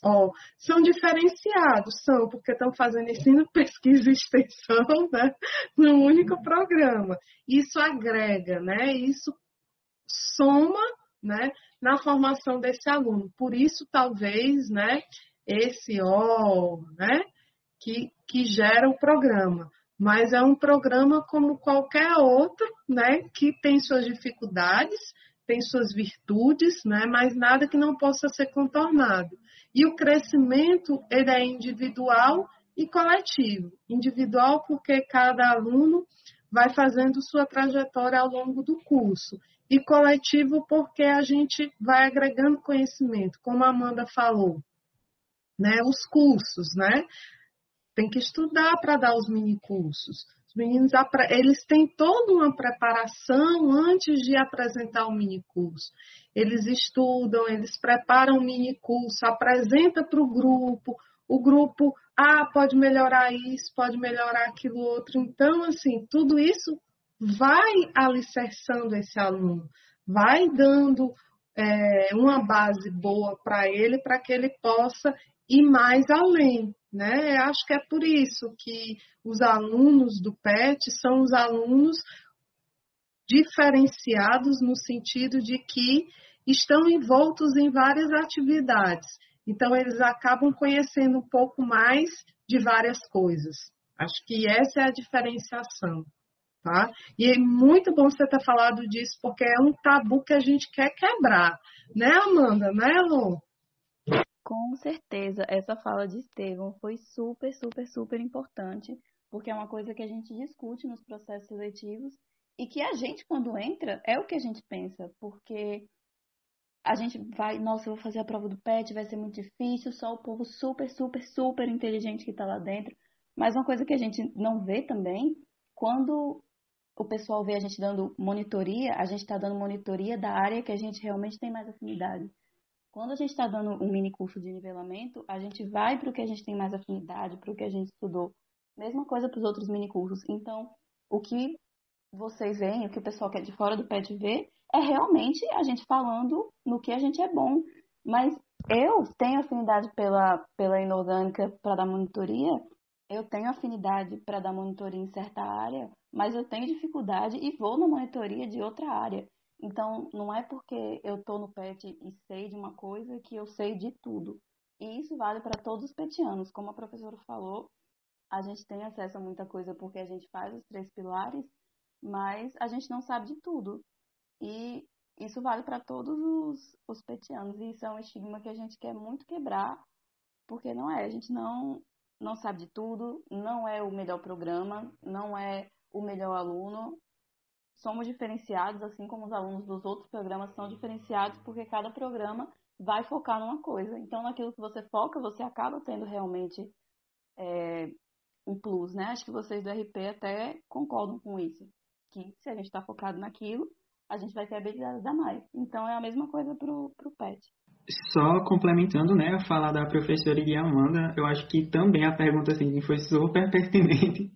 Oh, são diferenciados, são, porque estão fazendo ensino, pesquisa e extensão né, no único programa. Isso agrega, né? Isso soma né, na formação desse aluno. Por isso, talvez, né, esse O, né, que, que gera o programa. Mas é um programa como qualquer outro, né, que tem suas dificuldades, tem suas virtudes, né, mas nada que não possa ser contornado. E o crescimento, ele é individual e coletivo. Individual porque cada aluno vai fazendo sua trajetória ao longo do curso e coletivo porque a gente vai agregando conhecimento, como a Amanda falou, né? Os cursos, né? Tem que estudar para dar os mini cursos. Os meninos eles têm toda uma preparação antes de apresentar o mini curso. Eles estudam, eles preparam o mini curso, apresenta para o grupo, o grupo, ah, pode melhorar isso, pode melhorar aquilo outro. Então, assim, tudo isso vai alicerçando esse aluno, vai dando é, uma base boa para ele, para que ele possa ir mais além. Né? Acho que é por isso que os alunos do PET são os alunos diferenciados no sentido de que estão envoltos em várias atividades. Então, eles acabam conhecendo um pouco mais de várias coisas. Acho que essa é a diferenciação tá? E é muito bom você ter falado disso, porque é um tabu que a gente quer quebrar, né, Amanda? Né, Lu? Com certeza, essa fala de Estevam foi super, super, super importante, porque é uma coisa que a gente discute nos processos seletivos e que a gente, quando entra, é o que a gente pensa, porque a gente vai, nossa, eu vou fazer a prova do PET, vai ser muito difícil, só o povo super, super, super inteligente que está lá dentro. Mas uma coisa que a gente não vê também, quando o pessoal vê a gente dando monitoria, a gente está dando monitoria da área que a gente realmente tem mais afinidade. Quando a gente está dando um mini curso de nivelamento, a gente vai para o que a gente tem mais afinidade, para o que a gente estudou. Mesma coisa para os outros mini cursos. Então, o que vocês veem, o que o pessoal que é de fora do PET vê, é realmente a gente falando no que a gente é bom. Mas eu tenho afinidade pela, pela inorgânica para dar monitoria, eu tenho afinidade para dar monitoria em certa área, mas eu tenho dificuldade e vou na monitoria de outra área. Então, não é porque eu estou no PET e sei de uma coisa que eu sei de tudo. E isso vale para todos os petianos. Como a professora falou, a gente tem acesso a muita coisa porque a gente faz os três pilares, mas a gente não sabe de tudo. E isso vale para todos os, os petianos. E isso é um estigma que a gente quer muito quebrar, porque não é. A gente não, não sabe de tudo, não é o melhor programa, não é o melhor aluno. Somos diferenciados, assim como os alunos dos outros programas são diferenciados, porque cada programa vai focar numa coisa. Então, naquilo que você foca, você acaba tendo realmente é, um plus, né? Acho que vocês do RP até concordam com isso. Que se a gente está focado naquilo, a gente vai ter habilidades a mais. Então, é a mesma coisa para o PET. Só complementando, né, a fala da professora Amanda, eu acho que também a pergunta assim foi super pertinente,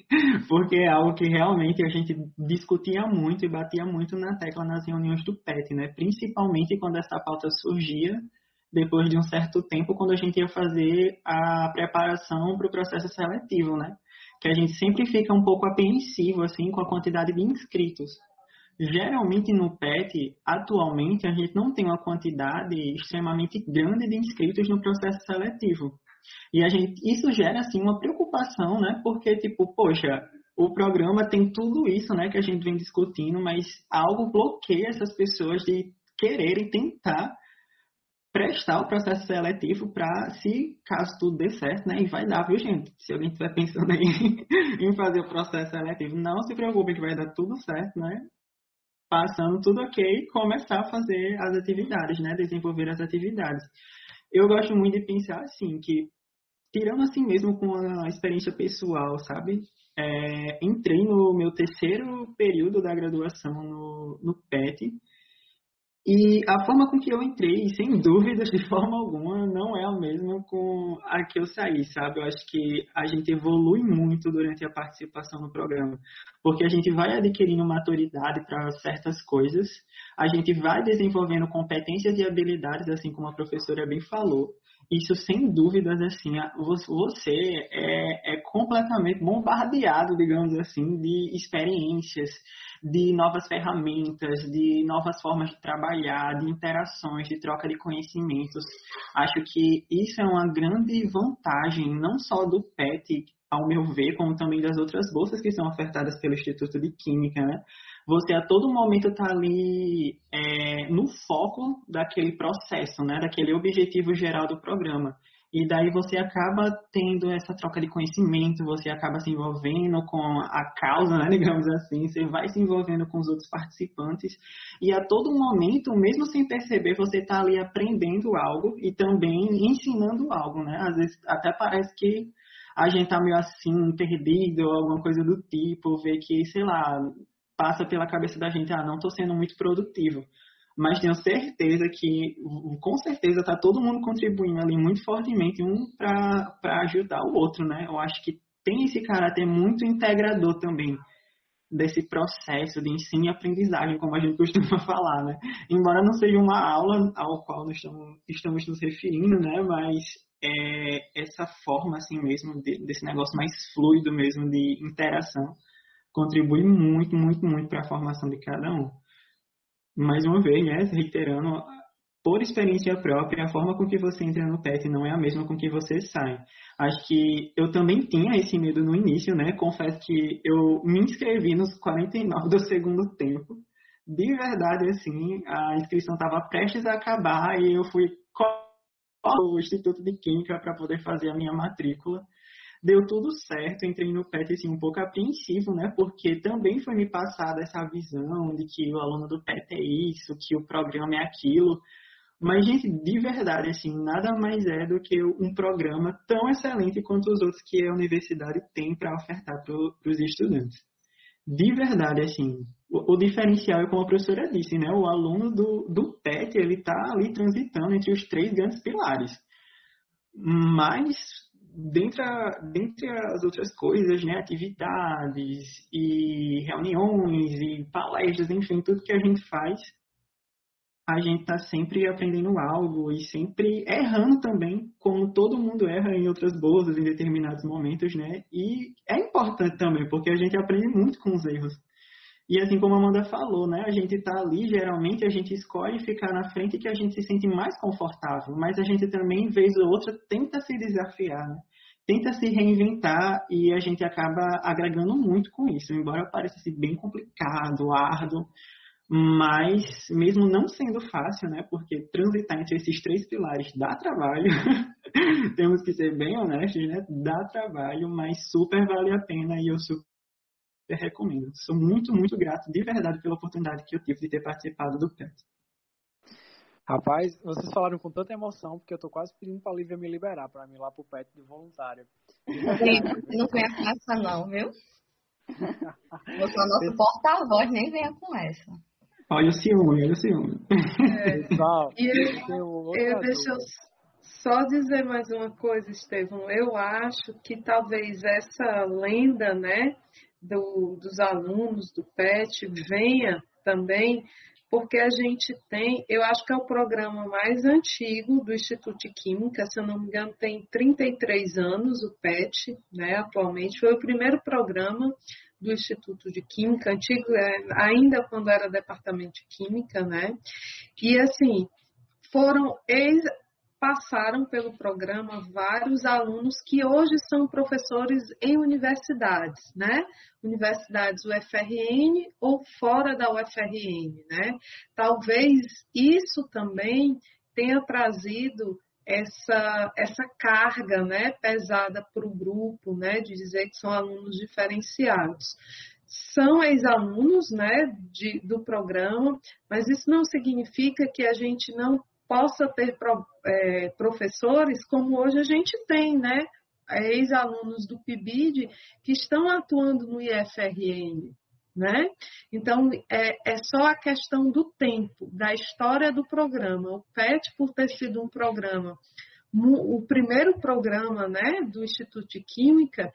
porque é algo que realmente a gente discutia muito e batia muito na tecla nas reuniões do PET, né, principalmente quando essa pauta surgia depois de um certo tempo, quando a gente ia fazer a preparação para o processo seletivo, né? Que a gente sempre fica um pouco apreensivo, assim, com a quantidade de inscritos. Geralmente no PET, atualmente, a gente não tem uma quantidade extremamente grande de inscritos no processo seletivo. E a gente, isso gera, assim, uma preocupação, né? Porque, tipo, poxa, o programa tem tudo isso, né, que a gente vem discutindo, mas algo bloqueia essas pessoas de quererem tentar prestar o processo seletivo para, se caso tudo dê certo, né? E vai dar, viu, gente? Se alguém estiver pensando aí em fazer o processo seletivo, não se preocupe que vai dar tudo certo, né? Passando tudo ok, começar a fazer as atividades, né? Desenvolver as atividades. Eu gosto muito de pensar assim, que tirando assim mesmo com a experiência pessoal, sabe? É, entrei no meu terceiro período da graduação no, no PET, e a forma com que eu entrei, sem dúvidas, de forma alguma, não é a mesma com a que eu saí, sabe? Eu acho que a gente evolui muito durante a participação no programa, porque a gente vai adquirindo maturidade para certas coisas, a gente vai desenvolvendo competências e habilidades, assim como a professora bem falou. Isso, sem dúvidas, assim, você é, é completamente bombardeado, digamos assim, de experiências, de novas ferramentas, de novas formas de trabalhar, de interações, de troca de conhecimentos. Acho que isso é uma grande vantagem, não só do PET, ao meu ver, como também das outras bolsas que são ofertadas pelo Instituto de Química, né? Você a todo momento está ali é, no foco daquele processo, né? Daquele objetivo geral do programa. E daí você acaba tendo essa troca de conhecimento, você acaba se envolvendo com a causa, né, digamos assim, você vai se envolvendo com os outros participantes. E a todo momento, mesmo sem perceber, você está ali aprendendo algo e também ensinando algo, né? Às vezes até parece que a gente tá meio assim, perdido alguma coisa do tipo, ver que, sei lá, passa pela cabeça da gente, ah, não estou sendo muito produtivo mas tenho certeza que, com certeza, está todo mundo contribuindo ali muito fortemente um para ajudar o outro, né? Eu acho que tem esse caráter muito integrador também desse processo de ensino e aprendizagem, como a gente costuma falar, né? Embora não seja uma aula ao qual nós estamos, estamos nos referindo, né? Mas é, essa forma, assim mesmo, de, desse negócio mais fluido mesmo de interação, contribui muito, muito, muito para a formação de cada um mais uma vez, né, reiterando, por experiência própria, a forma com que você entra no PET não é a mesma com que você sai. Acho que eu também tinha esse medo no início, né? Confesso que eu me inscrevi nos 49 do segundo tempo. De verdade, assim, a inscrição estava prestes a acabar e eu fui ao Instituto de Química para poder fazer a minha matrícula deu tudo certo, entrei no PET assim, um pouco apreensivo, né? Porque também foi me passada essa visão de que o aluno do PET é isso, que o programa é aquilo. Mas, gente, de verdade, assim, nada mais é do que um programa tão excelente quanto os outros que a universidade tem para ofertar para os estudantes. De verdade, assim, o, o, diferencial é como a professora disse, né? O aluno do, do PET, ele está ali transitando entre os três grandes pilares. Mas dentre, a, dentre as outras coisas, né, atividades e reuniões e palestras, enfim, tudo que a gente faz, a gente está sempre aprendendo algo e sempre errando também, como todo mundo erra em outras bolsas em determinados momentos, né? E é importante também, porque a gente aprende muito com os erros. E assim como a Amanda falou, né, a gente está ali, geralmente a gente escolhe ficar na frente que a gente se sente mais confortável, mas a gente também, vez ou outra, tenta se desafiar, né? tenta se reinventar e a gente acaba agregando muito com isso, embora pareça ser bem complicado, árduo, mas mesmo não sendo fácil, né, porque transitar entre esses três pilares dá trabalho, temos que ser bem honestos, né, dá trabalho, mas super vale a pena e eu super recomendo. Sou muito, muito grato de verdade pela oportunidade que eu tive de ter participado do PET. Rapaz, vocês falaram com tanta emoção, porque eu tô quase pedindo pra Lívia me liberar, pra mim ir lá pro PET de voluntário. Não venha com essa não, viu? Você é o nosso porta-voz, nem venha com essa. Olha o ciúme, olha o ciúme. É, Pessoal, eu, eu, deixa eu só dizer mais uma coisa, Estevão. Eu acho que talvez essa lenda, né, do, dos alunos do PET venha também porque a gente tem, eu acho que é o programa mais antigo do Instituto de Química, se eu não me engano, tem 33 anos o PET, né, atualmente. Foi o primeiro programa do Instituto de Química, antigo, é, ainda quando era departamento de Química, né? E assim, foram passaram pelo programa vários alunos que hoje são professores em universidades, né? Universidades UFRN ou fora da UFRN, né? Talvez isso também tenha trazido essa, essa carga né, pesada para o grupo, né, de dizer que são alunos diferenciados. São ex-alunos né, do programa, mas isso não significa que a gente não possa ter é, professores como hoje a gente tem, né? Ex-alunos do PIBID que estão atuando no IFRN, né? Então, é, é, só a questão do tempo, da história do programa. O PET, por ter sido um programa, o primeiro programa né, do Instituto de Química,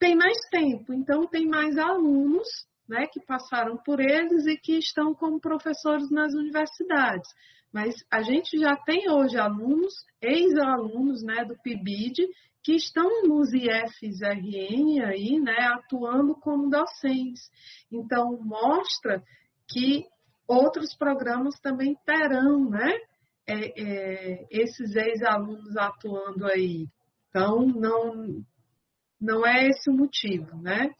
tem mais tempo, então tem mais alunos né, que passaram por eles e que estão como professores nas universidades. Mas a gente já tem hoje alunos, ex-alunos né, do PIBID, que estão nos IFs-RN aí, né, atuando como docentes. Então, mostra que outros programas também terão, né, é, é, esses ex-alunos atuando aí. Então, não, não é esse o motivo, né?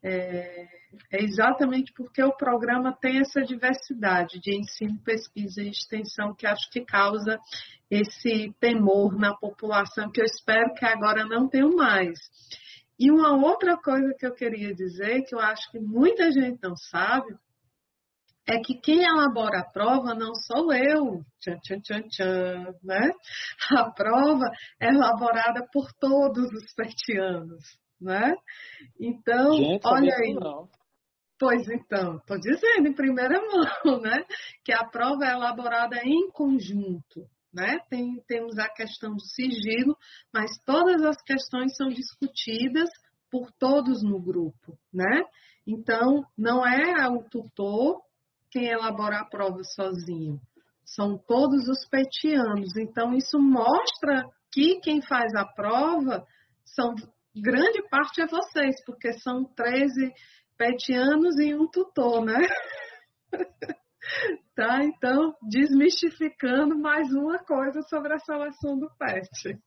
É, é, exatamente porque o programa tem essa diversidade de ensino, pesquisa e extensão que acho que causa esse temor na população, que eu espero que agora não tenham mais. E uma outra coisa que eu queria dizer, que eu acho que muita gente não sabe, é que quem elabora a prova não sou eu, tchan, tchan, tchan, tchan, né? A prova é elaborada por todos os petianos né? Então, Gente, olha aí. Não. Pois então, estou dizendo em primeira mão, né? Que a prova é elaborada em conjunto, né? Tem, temos a questão do sigilo, mas todas as questões são discutidas por todos no grupo, né? Então, não é o tutor quem elabora a prova sozinho, são todos os petianos. Então, isso mostra que quem faz a prova são grande parte é vocês, porque são 13 petianos e um tutor, né? tá? Então, desmistificando mais uma coisa sobre a seleção do PET.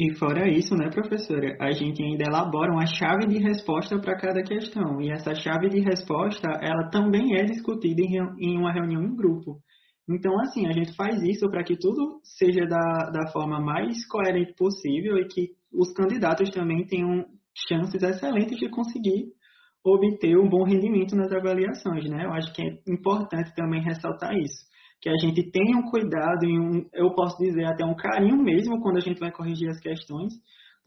E fora isso, né, professora, a gente ainda elabora uma chave de resposta para cada questão. E essa chave de resposta, ela também é discutida em, uma reunião em grupo. Então, assim, a gente faz isso para que tudo seja da, da forma mais coerente possível e que os candidatos também tenham chances excelentes de conseguir obter um bom rendimento nas avaliações, né? Eu acho que é importante também ressaltar isso, que a gente tenha um cuidado e um, eu posso dizer até um carinho mesmo quando a gente vai corrigir as questões,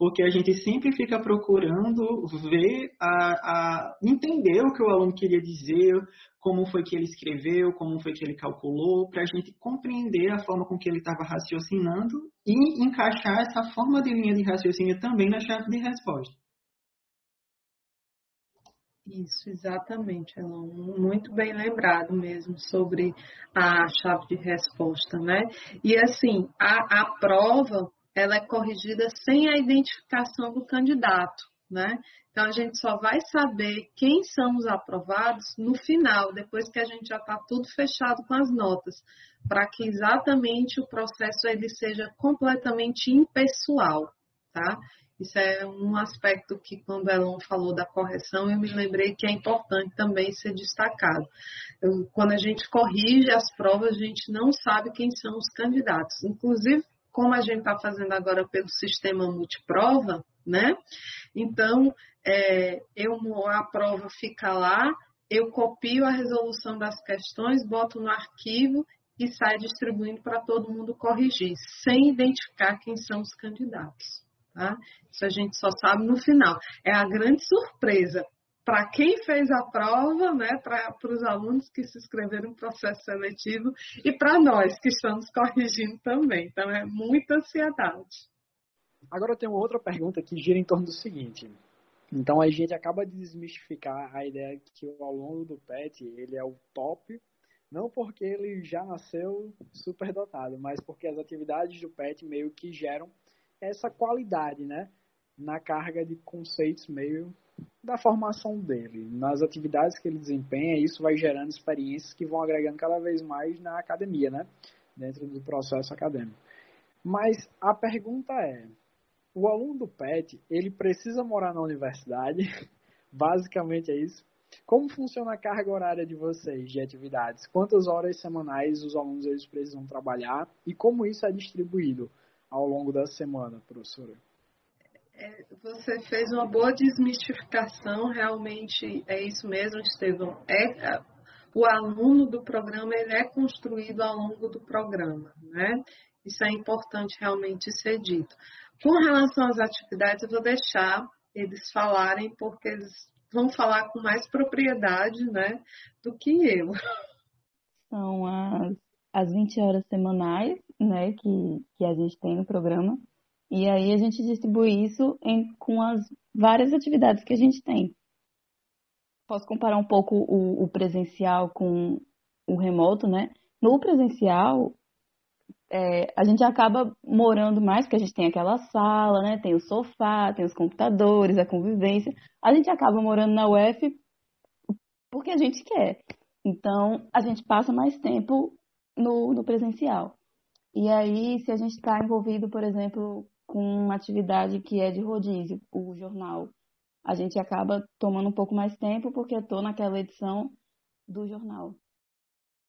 porque a gente sempre fica procurando ver, a, a entender o que o aluno queria dizer, como foi que ele escreveu, como foi que ele calculou, para a gente compreender a forma com que ele estava raciocinando e encaixar essa forma de linha de raciocínio também na chave de resposta. Isso, exatamente, Elon. Muito bem lembrado mesmo sobre a chave de resposta, né? E assim, a, a prova, ela é corrigida sem a identificação do candidato, né? Então, a gente só vai saber quem são os aprovados no final, depois que a gente já está tudo fechado com as notas, para que exatamente o processo ele seja completamente impessoal, tá? Isso é um aspecto que, quando a Elon falou da correção, eu me lembrei que é importante também ser destacado. Eu, quando a gente corrige as provas, a gente não sabe quem são os candidatos. Inclusive, como a gente está fazendo agora pelo sistema multiprova, né? Então, é, eu, a prova fica lá, eu copio a resolução das questões, boto no arquivo e sai distribuindo para todo mundo corrigir, sem identificar quem são os candidatos. Tá? Isso a gente só sabe no final. É a grande surpresa para quem fez a prova, né, para os alunos que se inscreveram no processo seletivo e para nós que estamos corrigindo também. Então, é muita ansiedade. Agora eu tenho outra pergunta que gira em torno do seguinte. Então a gente acaba de desmistificar a ideia que o aluno do PET ele é o top, não porque ele já nasceu superdotado, mas porque as atividades do PET meio que geram essa qualidade, né? Na carga de conceitos meio da formação dele. Nas atividades que ele desempenha, isso vai gerando experiências que vão agregando cada vez mais na academia, né? Dentro do processo acadêmico. Mas a pergunta é, o aluno do PET, ele precisa morar na universidade? Basicamente é isso. Como funciona a carga horária de vocês de atividades? Quantas horas semanais os alunos eles precisam trabalhar e como isso é distribuído ao longo da semana, professora? É, você fez uma boa desmistificação, realmente é isso mesmo, Estevão. É, o aluno do programa ele é construído ao longo do programa, né? Isso é importante realmente ser dito. Com relação às atividades, eu vou deixar eles falarem, porque eles vão falar com mais propriedade, né, do que eu. São as, as 20 horas semanais, né, que, que a gente tem no programa. E aí a gente distribui isso em, com as várias atividades que a gente tem. Posso comparar um pouco o, o presencial com o remoto, né? No presencial, é, a gente acaba morando mais, porque a gente tem aquela sala, né? Tem o sofá, tem os computadores, a convivência. A gente acaba morando na UF porque a gente quer. Então, a gente passa mais tempo no, no presencial. E aí, se a gente está envolvido, por exemplo, com uma atividade que é de rodízio, o jornal, a gente acaba tomando um pouco mais tempo porque estou naquela edição do jornal.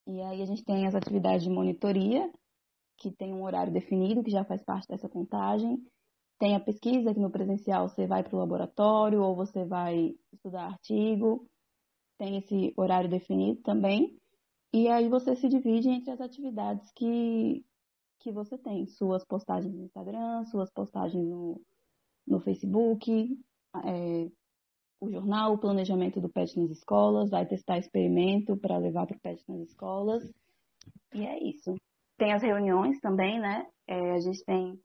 E aí a gente tem as atividades de monitoria, que tem um horário definido, que já faz parte dessa contagem. Tem a pesquisa, que no presencial você vai para o laboratório ou você vai estudar artigo. Tem esse horário definido também. E aí você se divide entre as atividades que, que você tem. Suas postagens no Instagram, suas postagens no, no Facebook, é, o jornal, o planejamento do PET nas escolas, vai testar experimento para levar para o PET nas escolas. E é isso. Tem as reuniões também, né? É, a gente tem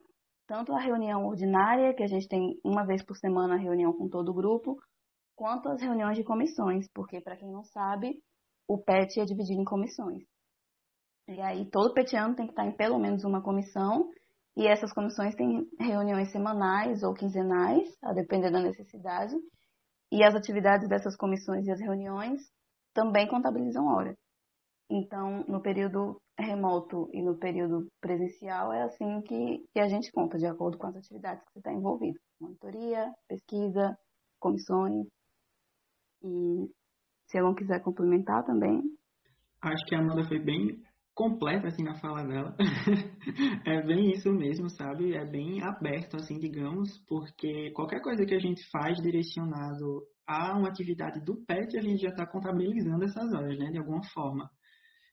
tanto a reunião ordinária, que a gente tem uma vez por semana a reunião com todo o grupo, quanto as reuniões de comissões, porque, para quem não sabe, o PET é dividido em comissões. E aí, todo petiano tem que estar em pelo menos uma comissão, e essas comissões têm reuniões semanais ou quinzenais, a depender da necessidade, e as atividades dessas comissões e as reuniões também contabilizam hora. Então, no período remoto e no período presencial, é assim que, que a gente conta, de acordo com as atividades que você está envolvido. Monitoria, pesquisa, comissões. E se alguém quiser complementar também. Acho que a Amanda foi bem completa assim na fala dela. é bem isso mesmo, sabe? É bem aberto assim, digamos, porque qualquer coisa que a gente faz direcionado a uma atividade do PET, a gente já está contabilizando essas horas, né, de alguma forma.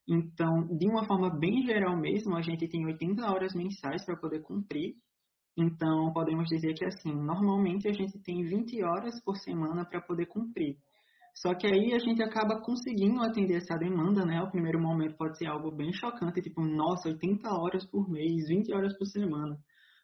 Então, de uma forma bem geral mesmo, a gente tem 80 horas mensais para poder cumprir. Então, podemos dizer que assim, normalmente a gente tem 20 horas por semana para poder cumprir. Só que aí a gente acaba conseguindo atender essa demanda, né? O primeiro momento pode ser algo bem chocante, tipo, nossa, 80 horas por mês, 20 horas por semana.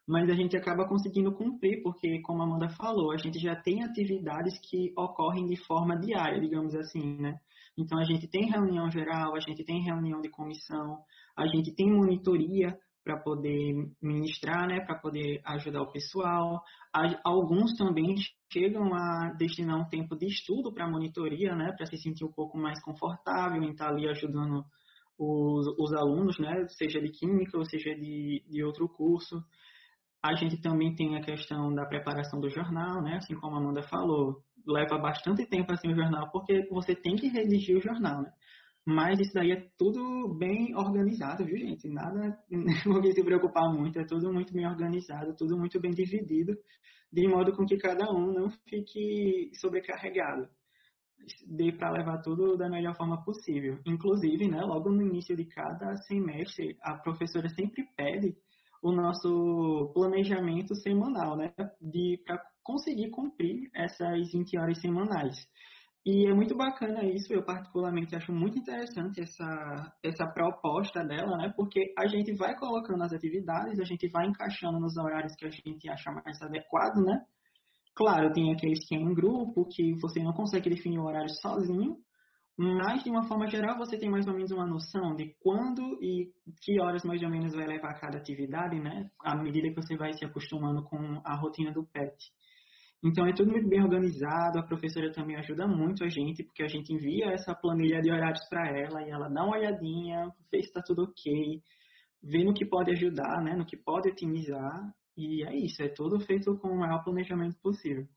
Mas a gente acaba conseguindo cumprir, porque, como a Amanda falou, a gente já tem atividades que ocorrem de forma diária, digamos assim, né? Então, a gente tem reunião geral, a gente tem reunião de comissão, a gente tem monitoria para poder ministrar, né, para poder ajudar o pessoal. Alguns também chegam a destinar um tempo de estudo para monitoria, né, para se sentir um pouco mais confortável em estar ali ajudando os, os alunos, né, seja de química ou seja de, de outro curso. A gente também tem a questão da preparação do jornal, né, assim como a Amanda falou leva bastante tempo assim o jornal, porque você tem que redigir o jornal, né? Mas isso daí é tudo bem organizado, viu, gente? Nada que se preocupar muito, é tudo muito bem organizado, tudo muito bem dividido, de modo com que cada um não fique sobrecarregado. Dê para levar tudo da melhor forma possível. Inclusive, né, logo no início de cada semestre, a professora sempre pede o nosso planejamento semanal, né, para conseguir cumprir essas 20 horas semanais. E é muito bacana isso, eu particularmente acho muito interessante essa, essa proposta dela, né? Porque a gente vai colocando as atividades, a gente vai encaixando nos horários que a gente acha mais adequado, né? Claro, tem aqueles que é em grupo, que você não consegue definir o horário sozinho, mas, de uma forma geral, você tem mais ou menos uma noção de quando e que horas mais ou menos vai levar cada atividade, né? À medida que você vai se acostumando com a rotina do PET. Então, é tudo muito bem organizado. A professora também ajuda muito a gente, porque a gente envia essa planilha de horários para ela e ela dá uma olhadinha, vê se está tudo ok, vê no que pode ajudar, né? No que pode otimizar. E é isso, é tudo feito com o maior planejamento possível.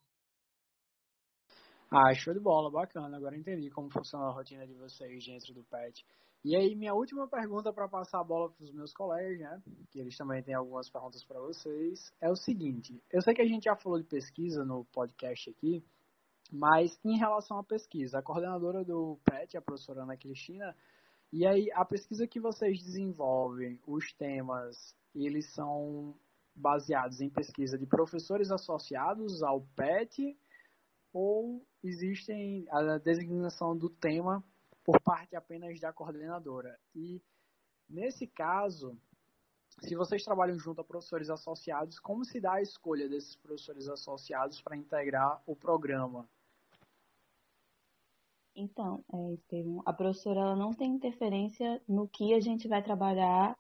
Ah, show de bola, bacana. Agora entendi como funciona a rotina de vocês dentro do PET. E aí, minha última pergunta para passar a bola para os meus colegas, né? Que eles também têm algumas perguntas para vocês. É o seguinte: eu sei que a gente já falou de pesquisa no podcast aqui, mas em relação à pesquisa, a coordenadora do PET, a professora Ana Cristina, e aí a pesquisa que vocês desenvolvem, os temas, eles são baseados em pesquisa de professores associados ao PET ou existem a designação do tema por parte apenas da coordenadora. E nesse caso, se vocês trabalham junto a professores associados, como se dá a escolha desses professores associados para integrar o programa? Então, é, Estevam, a professora ela não tem interferência no que a gente vai trabalhar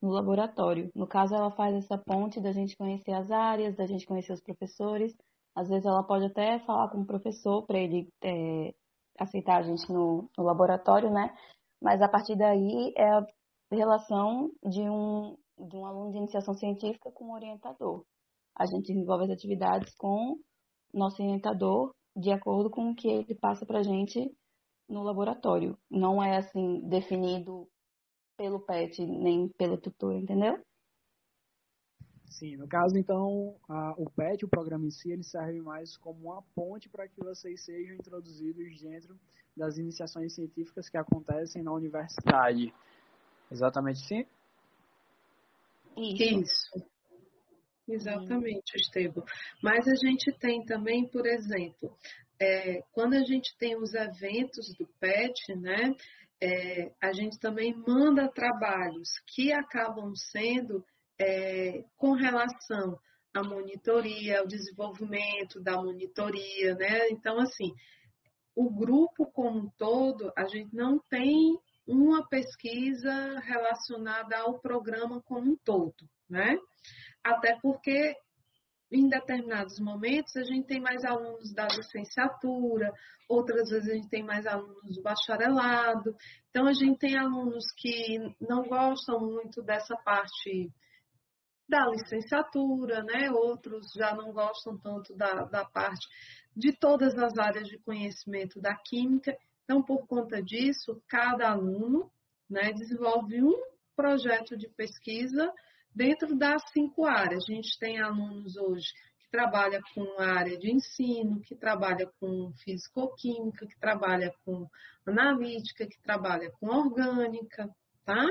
no laboratório. No caso, ela faz essa ponte da gente conhecer as áreas, da gente conhecer os professores, às vezes ela pode até falar com o professor para ele é, aceitar a gente no, no, laboratório, né? Mas a partir daí é a relação de um, de um aluno de iniciação científica com o orientador. A gente desenvolve as atividades com nosso orientador de acordo com o que ele passa para a gente no laboratório. Não é assim definido pelo PET nem pelo tutor, entendeu? Sim, no caso, então, a, o PET, o programa em si, ele serve mais como uma ponte para que vocês sejam introduzidos dentro das iniciações científicas que acontecem na universidade. Exatamente sim? Isso. Exatamente, Estevam. Mas a gente tem também, por exemplo, é, quando a gente tem os eventos do PET, né, é, a gente também manda trabalhos que acabam sendo é, com relação à monitoria, ao desenvolvimento da monitoria, né? Então, assim, o grupo como um todo, a gente não tem uma pesquisa relacionada ao programa como um todo, né? Até porque em determinados momentos a gente tem mais alunos da licenciatura, outras vezes a gente tem mais alunos do bacharelado. Então a gente tem alunos que não gostam muito dessa parte da licenciatura, né? Outros já não gostam tanto da, da parte de todas as áreas de conhecimento da química. Então, por conta disso, cada aluno né, desenvolve um projeto de pesquisa dentro das cinco áreas. A gente tem alunos hoje que trabalham com a área de ensino, que trabalha com físico-química, que trabalha com analítica, que trabalha com orgânica, tá?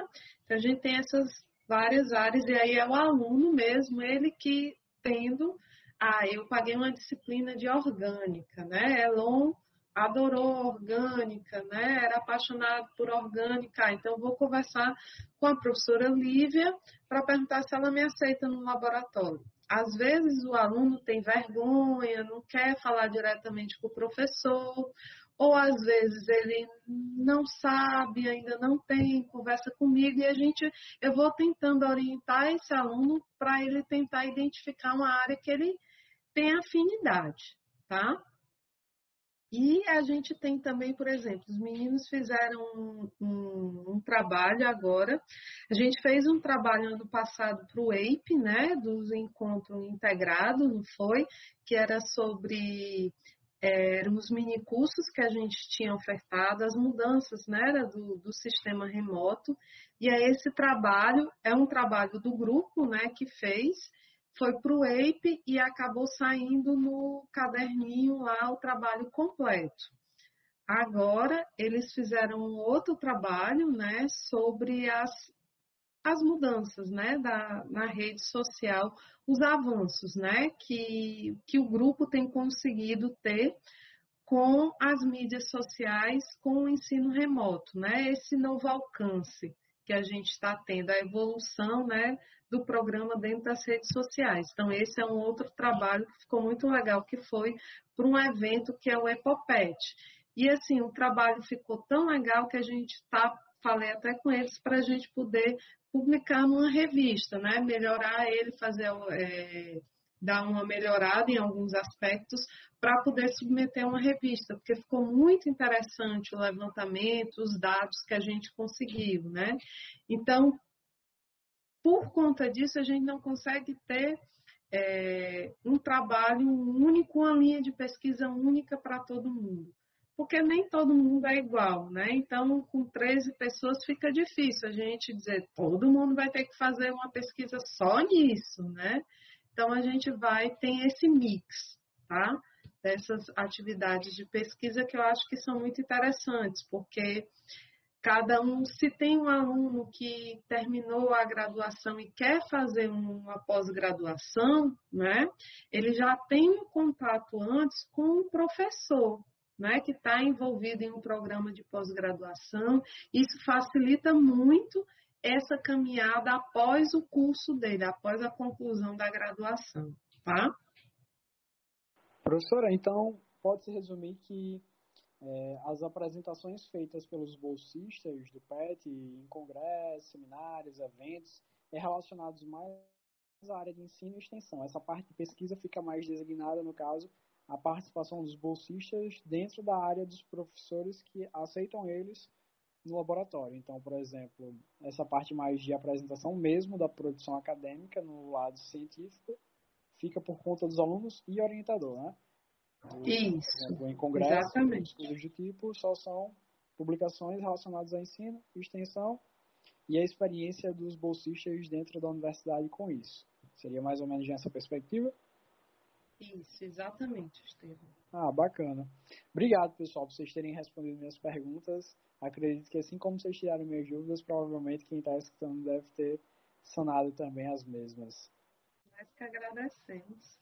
Então, a gente tem essas várias áreas, e aí é o aluno mesmo, ele que tendo, ah, eu paguei uma disciplina de orgânica, né? Elon adorou orgânica, né? Era apaixonado por orgânica, então vou conversar com a professora Lívia para perguntar se ela me aceita no laboratório. Às vezes o aluno tem vergonha, não quer falar diretamente com o professor, ou às vezes ele não sabe, ainda não tem, conversa comigo e a gente, eu vou tentando orientar esse aluno para ele tentar identificar uma área que ele tem afinidade, tá? E a gente tem também, por exemplo, os meninos fizeram um, um, um trabalho agora. A gente fez um trabalho ano passado para o EIP, né, dos encontros integrados, não foi? Que era sobre eram os mini cursos que a gente tinha ofertado, as mudanças né, do, do sistema remoto. E aí esse trabalho é um trabalho do grupo né, que fez, foi para o EIP e acabou saindo no caderninho lá o trabalho completo. Agora eles fizeram um outro trabalho né, sobre as as mudanças né, da, na rede social, os avanços né, que, que o grupo tem conseguido ter com as mídias sociais, com o ensino remoto, né, esse novo alcance que a gente está tendo, a evolução né, do programa dentro das redes sociais. Então, esse é um outro trabalho que ficou muito legal, que foi para um evento que é o Epopet. E assim, o trabalho ficou tão legal que a gente está, falei até com eles, para a gente poder publicar numa revista, né? Melhorar ele, fazer. É, dar uma melhorada em alguns aspectos para poder submeter uma revista, porque ficou muito interessante o levantamento, os dados que a gente conseguiu, né? Então, por conta disso, a gente não consegue ter é, um trabalho único, uma linha de pesquisa única para todo mundo. Porque nem todo mundo é igual, né? Então, com 13 pessoas fica difícil a gente dizer todo mundo vai ter que fazer uma pesquisa só nisso, né? Então, a gente vai, tem esse mix, tá? Dessas atividades de pesquisa que eu acho que são muito interessantes, porque cada um, se tem um aluno que terminou a graduação e quer fazer uma pós-graduação, né? Ele já tem um contato antes com o professor, né, que está envolvido em um programa de pós-graduação. Isso facilita muito essa caminhada após o curso dele, após a conclusão da graduação, tá? Professora, então pode-se resumir que é, as apresentações feitas pelos bolsistas do PET em congressos, seminários, eventos, é relacionados mais à área de ensino e extensão. Essa parte de pesquisa fica mais designada, no caso, a participação dos bolsistas dentro da área dos professores que aceitam eles no laboratório. Então, por exemplo, essa parte mais de apresentação mesmo da produção acadêmica no lado científico fica por conta dos alunos e orientador, né? Isso. Exemplo, em congressos, estudos de tipo, só são publicações relacionadas a ensino, extensão e a experiência dos bolsistas dentro da universidade com isso. Seria mais ou menos nessa perspectiva? Isso, exatamente, Estevam. Ah, bacana. Obrigado, pessoal, por vocês terem respondido minhas perguntas. Acredito que assim como vocês tiraram minhas dúvidas, provavelmente quem está escutando deve ter sanado também as mesmas. Nós que agradecemos.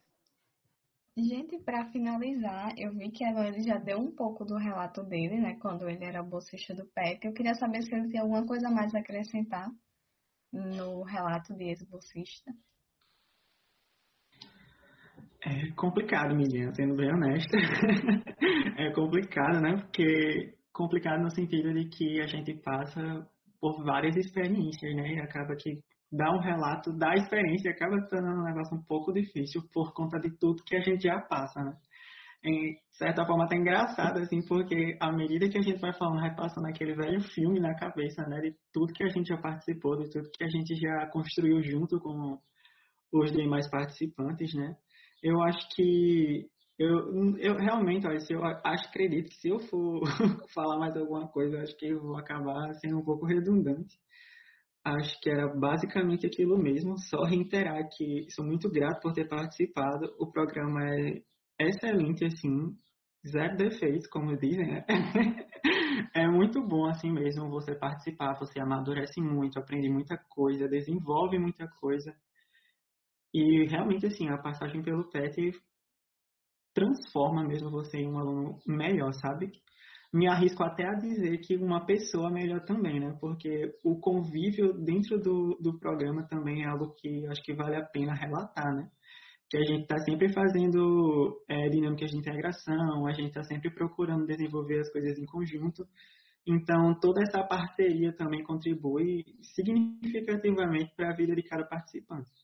Gente, para finalizar, eu vi que ele já deu um pouco do relato dele, né, quando ele era bolsista do PEP. Eu queria saber se ele tem alguma coisa mais a acrescentar no relato de ex-bolsista. É complicado, menina, sendo bem honesta. é complicado, né? Porque complicado no sentido de que a gente passa por várias experiências, né? E acaba que dar um relato da experiência acaba sendo um negócio um pouco difícil por conta de tudo que a gente já passa, né? Em certa forma até engraçado, assim, porque à medida que a gente vai falando, vai passando aquele velho filme na cabeça, né? De tudo que a gente já participou, de tudo que a gente já construiu junto com os demais participantes, né? Eu acho que eu, eu realmente, olha, eu acho, acredito que se eu for falar mais alguma coisa, acho que eu vou acabar sendo um pouco redundante. Acho que era basicamente aquilo mesmo, só reiterar que sou muito grato por ter participado. O programa é excelente, assim, zero defeitos, como dizem, né? é muito bom assim mesmo você participar, você amadurece muito, aprende muita coisa, desenvolve muita coisa. E realmente, assim, a passagem pelo PET transforma mesmo você em um aluno melhor, sabe? Me arrisco até a dizer que uma pessoa melhor também, né? Porque o convívio dentro do, do programa também é algo que acho que vale a pena relatar, né? Que a gente está sempre fazendo é, dinâmicas de integração, a gente está sempre procurando desenvolver as coisas em conjunto. Então, toda essa parceria também contribui significativamente para a vida de cada participante.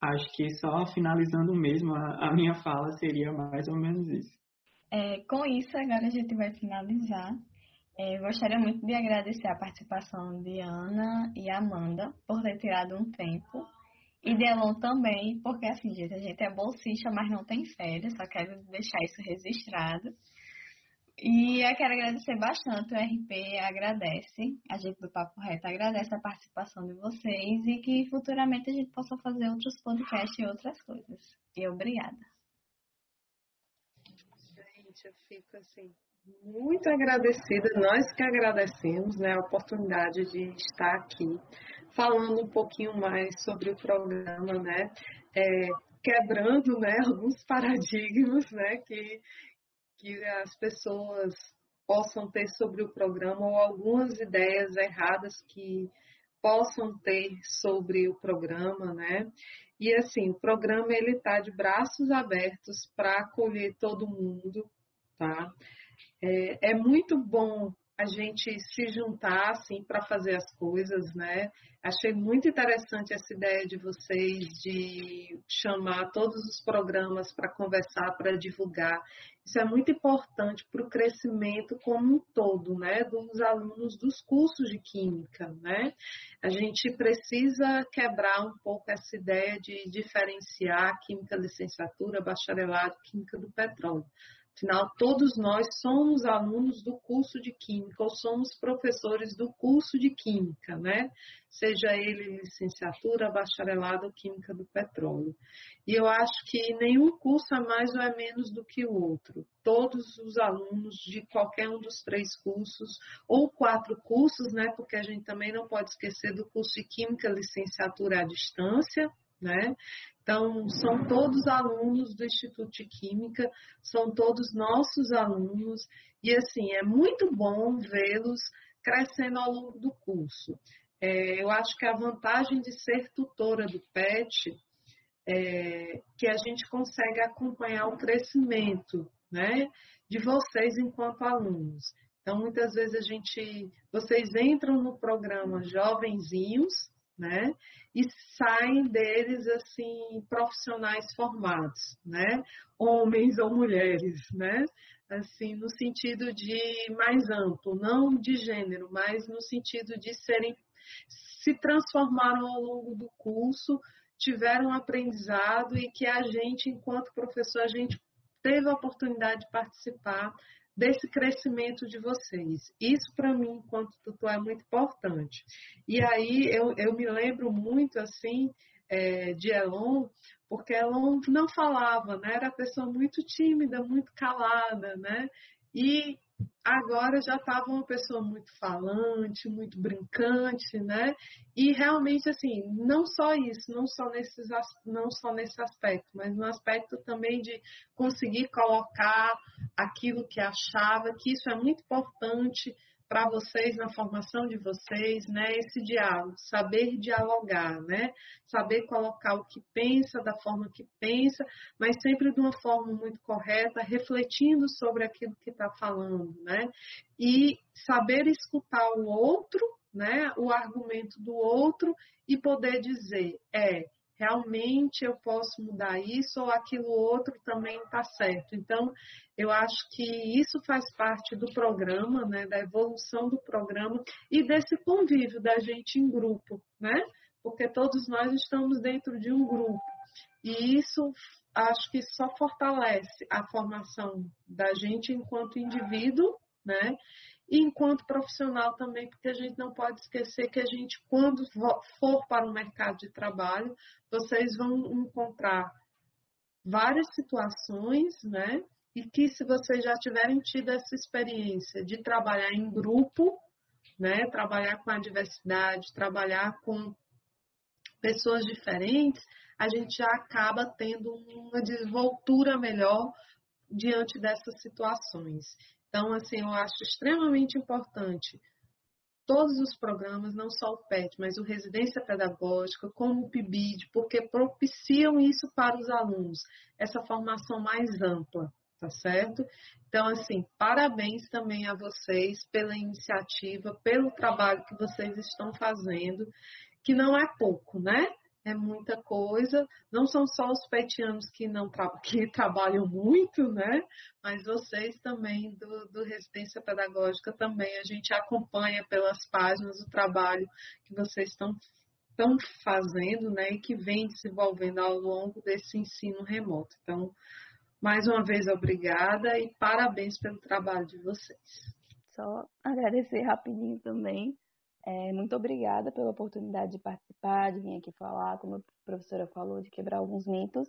Acho que só finalizando mesmo a, a minha fala seria mais ou menos isso. É, com isso, agora a gente vai finalizar. É, gostaria muito de agradecer a participação de Ana e Amanda por ter tirado um tempo. E de Elon também, porque assim, gente, a gente é bolsista, mas não tem férias, só quero deixar isso registrado. E eu quero agradecer bastante, o RP agradece, a gente do Papo Reto agradece a participação de vocês e que futuramente a gente possa fazer outros podcasts e outras coisas. E obrigada. Gente, eu fico assim, muito agradecida, nós que agradecemos né, a oportunidade de estar aqui falando um pouquinho mais sobre o programa, né? É, quebrando né, alguns paradigmas né, que, que as pessoas possam ter sobre o programa ou algumas ideias erradas que possam ter sobre o programa, né? E assim, o programa ele está de braços abertos para acolher todo mundo, tá? É, é muito bom a gente se juntar assim para fazer as coisas, né? Achei muito interessante essa ideia de vocês de chamar todos os programas para conversar, para divulgar. Isso é muito importante para o crescimento como um todo, né, dos alunos dos cursos de química, né? A gente precisa quebrar um pouco essa ideia de diferenciar química licenciatura, bacharelado, química do petróleo. Afinal, todos nós somos alunos do curso de Química ou somos professores do curso de Química, né? Seja ele licenciatura, bacharelado ou Química do Petróleo. E eu acho que nenhum curso é mais ou é menos do que o outro. Todos os alunos de qualquer um dos três cursos, ou quatro cursos, né? Porque a gente também não pode esquecer do curso de Química, licenciatura à distância, né? Então, são todos alunos do Instituto de Química, são todos nossos alunos, e assim, é muito bom vê-los crescendo ao longo do curso. É, eu acho que a vantagem de ser tutora do PET é que a gente consegue acompanhar o crescimento né, de vocês enquanto alunos. Então, muitas vezes a gente, vocês entram no programa jovenzinhos, né? E saem deles assim profissionais formados, né? Homens ou mulheres, né? Assim, no sentido de mais amplo, não de gênero, mas no sentido de serem se transformaram ao longo do curso, tiveram aprendizado e que a gente, enquanto professor, a gente teve a oportunidade de participar desse crescimento de vocês. Isso, para mim, enquanto tutor, é muito importante. E aí, eu, eu me lembro muito, assim, é, de Elon, porque Elon não falava, né? Era pessoa muito tímida, muito calada, né? E agora já estava uma pessoa muito falante, muito brincante, né? E realmente assim, não só isso, não só nesses não só nesse aspecto, mas no aspecto também de conseguir colocar aquilo que achava, que isso é muito importante para vocês na formação de vocês, né, esse diálogo, saber dialogar, né, saber colocar o que pensa da forma que pensa, mas sempre de uma forma muito correta, refletindo sobre aquilo que está falando, né, e saber escutar o outro, né, o argumento do outro e poder dizer, é, realmente eu posso mudar isso ou aquilo outro também está certo. Então, eu acho que isso faz parte do programa, né, da evolução do programa e desse convívio da gente em grupo, né? Porque todos nós estamos dentro de um grupo. E isso acho que só fortalece a formação da gente enquanto indivíduo, né? E enquanto profissional também, porque a gente não pode esquecer que a gente, quando for para o mercado de trabalho, vocês vão encontrar várias situações, né? E que se vocês já tiverem tido essa experiência de trabalhar em grupo, né? Trabalhar com a diversidade, trabalhar com pessoas diferentes, a gente já acaba tendo uma desenvoltura melhor diante dessas situações. Então, assim, eu acho extremamente importante todos os programas, não só o PET, mas o Residência Pedagógica, como o PIBID, porque propiciam isso para os alunos, essa formação mais ampla, tá certo? Então, assim, parabéns também a vocês pela iniciativa, pelo trabalho que vocês estão fazendo, que não é pouco, né? É muita coisa. Não são só os petianos que não tra que trabalham muito, né? Mas vocês também do, do Resistência Pedagógica também a gente acompanha pelas páginas o trabalho que vocês estão estão fazendo, né? E que vem desenvolvendo ao longo desse ensino remoto. Então, mais uma vez obrigada e parabéns pelo trabalho de vocês. Só agradecer rapidinho também é, muito obrigada pela oportunidade de participar, de vir aqui falar, como a professora falou, de quebrar alguns mitos.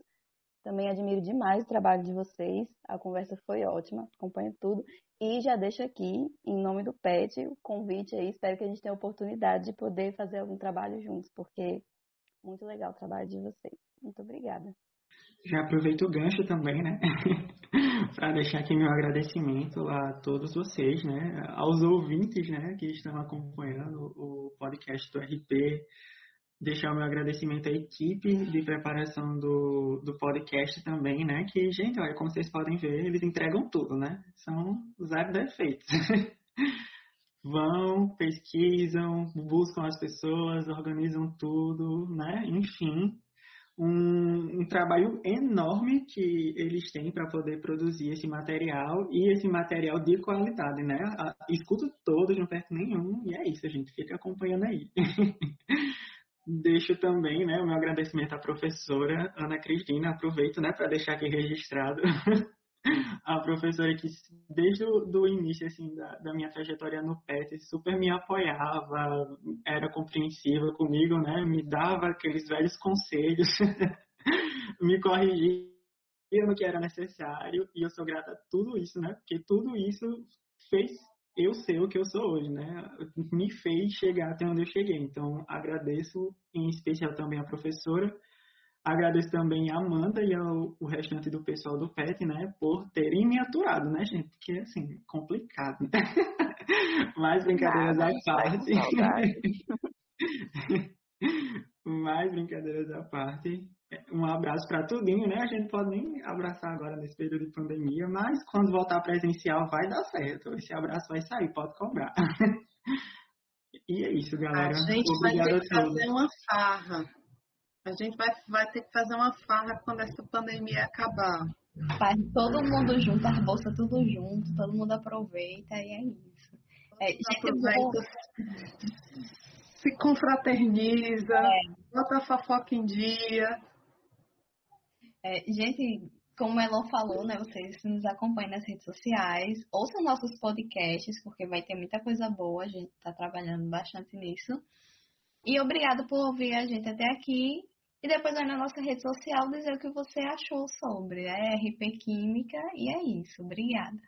Também admiro demais o trabalho de vocês, a conversa foi ótima, acompanho tudo. E já deixo aqui, em nome do PET, o convite aí, espero que a gente tenha a oportunidade de poder fazer algum trabalho juntos, porque muito legal o trabalho de vocês. Muito obrigada. Já aproveito o gancho também, né? para deixar aqui meu agradecimento a todos vocês, né? Aos ouvintes, né? Que estão acompanhando o podcast do RP. Deixar o meu agradecimento à equipe de preparação do, do podcast também, né? Que, gente, olha, como vocês podem ver, eles entregam tudo, né? São zero defeitos. Vão, pesquisam, buscam as pessoas, organizam tudo, né? Enfim, um, um, trabalho enorme que eles têm para poder produzir esse material e esse material de qualidade, né? Escuto todos, não perco nenhum, e é isso, gente fica acompanhando aí. Deixo também né, o meu agradecimento à professora Ana Cristina, aproveito né, para deixar aqui registrado a professora que desde o início assim, da, da, minha trajetória no PET super me apoiava, era compreensiva comigo, né? Me dava aqueles velhos conselhos, me corrigia no que era necessário e eu sou grata a tudo isso, né? Porque tudo isso fez eu ser o que eu sou hoje, né? Me fez chegar até onde eu cheguei. Então agradeço em especial também a professora Agradeço também a Amanda e ao o restante do pessoal do PET, né, por terem me aturado, né, gente? Porque, assim, complicado, né? Mais brincadeiras à parte. Mais brincadeiras à parte. Um abraço para tudinho, né? A gente pode nem abraçar agora nesse período de pandemia, mas quando voltar presencial vai dar certo. Esse abraço vai sair, pode cobrar. E é isso, galera. A gente Obrigado vai ter que fazer uma farra a gente vai, vai ter que fazer uma farra quando essa pandemia acabar. Faz todo mundo junto, as bolsas tudo junto, todo mundo aproveita e é isso. É, aproveita, se confraterniza, é. bota a fofoca em dia. É, gente, como o Elon falou, né? Vocês nos acompanhem nas redes sociais, ouçam nossos podcasts, porque vai ter muita coisa boa, a gente está trabalhando bastante nisso. E obrigado por ouvir a gente até aqui. E depois vai na nossa rede social dizer o que você achou sobre a RP Química. E é isso. Obrigada.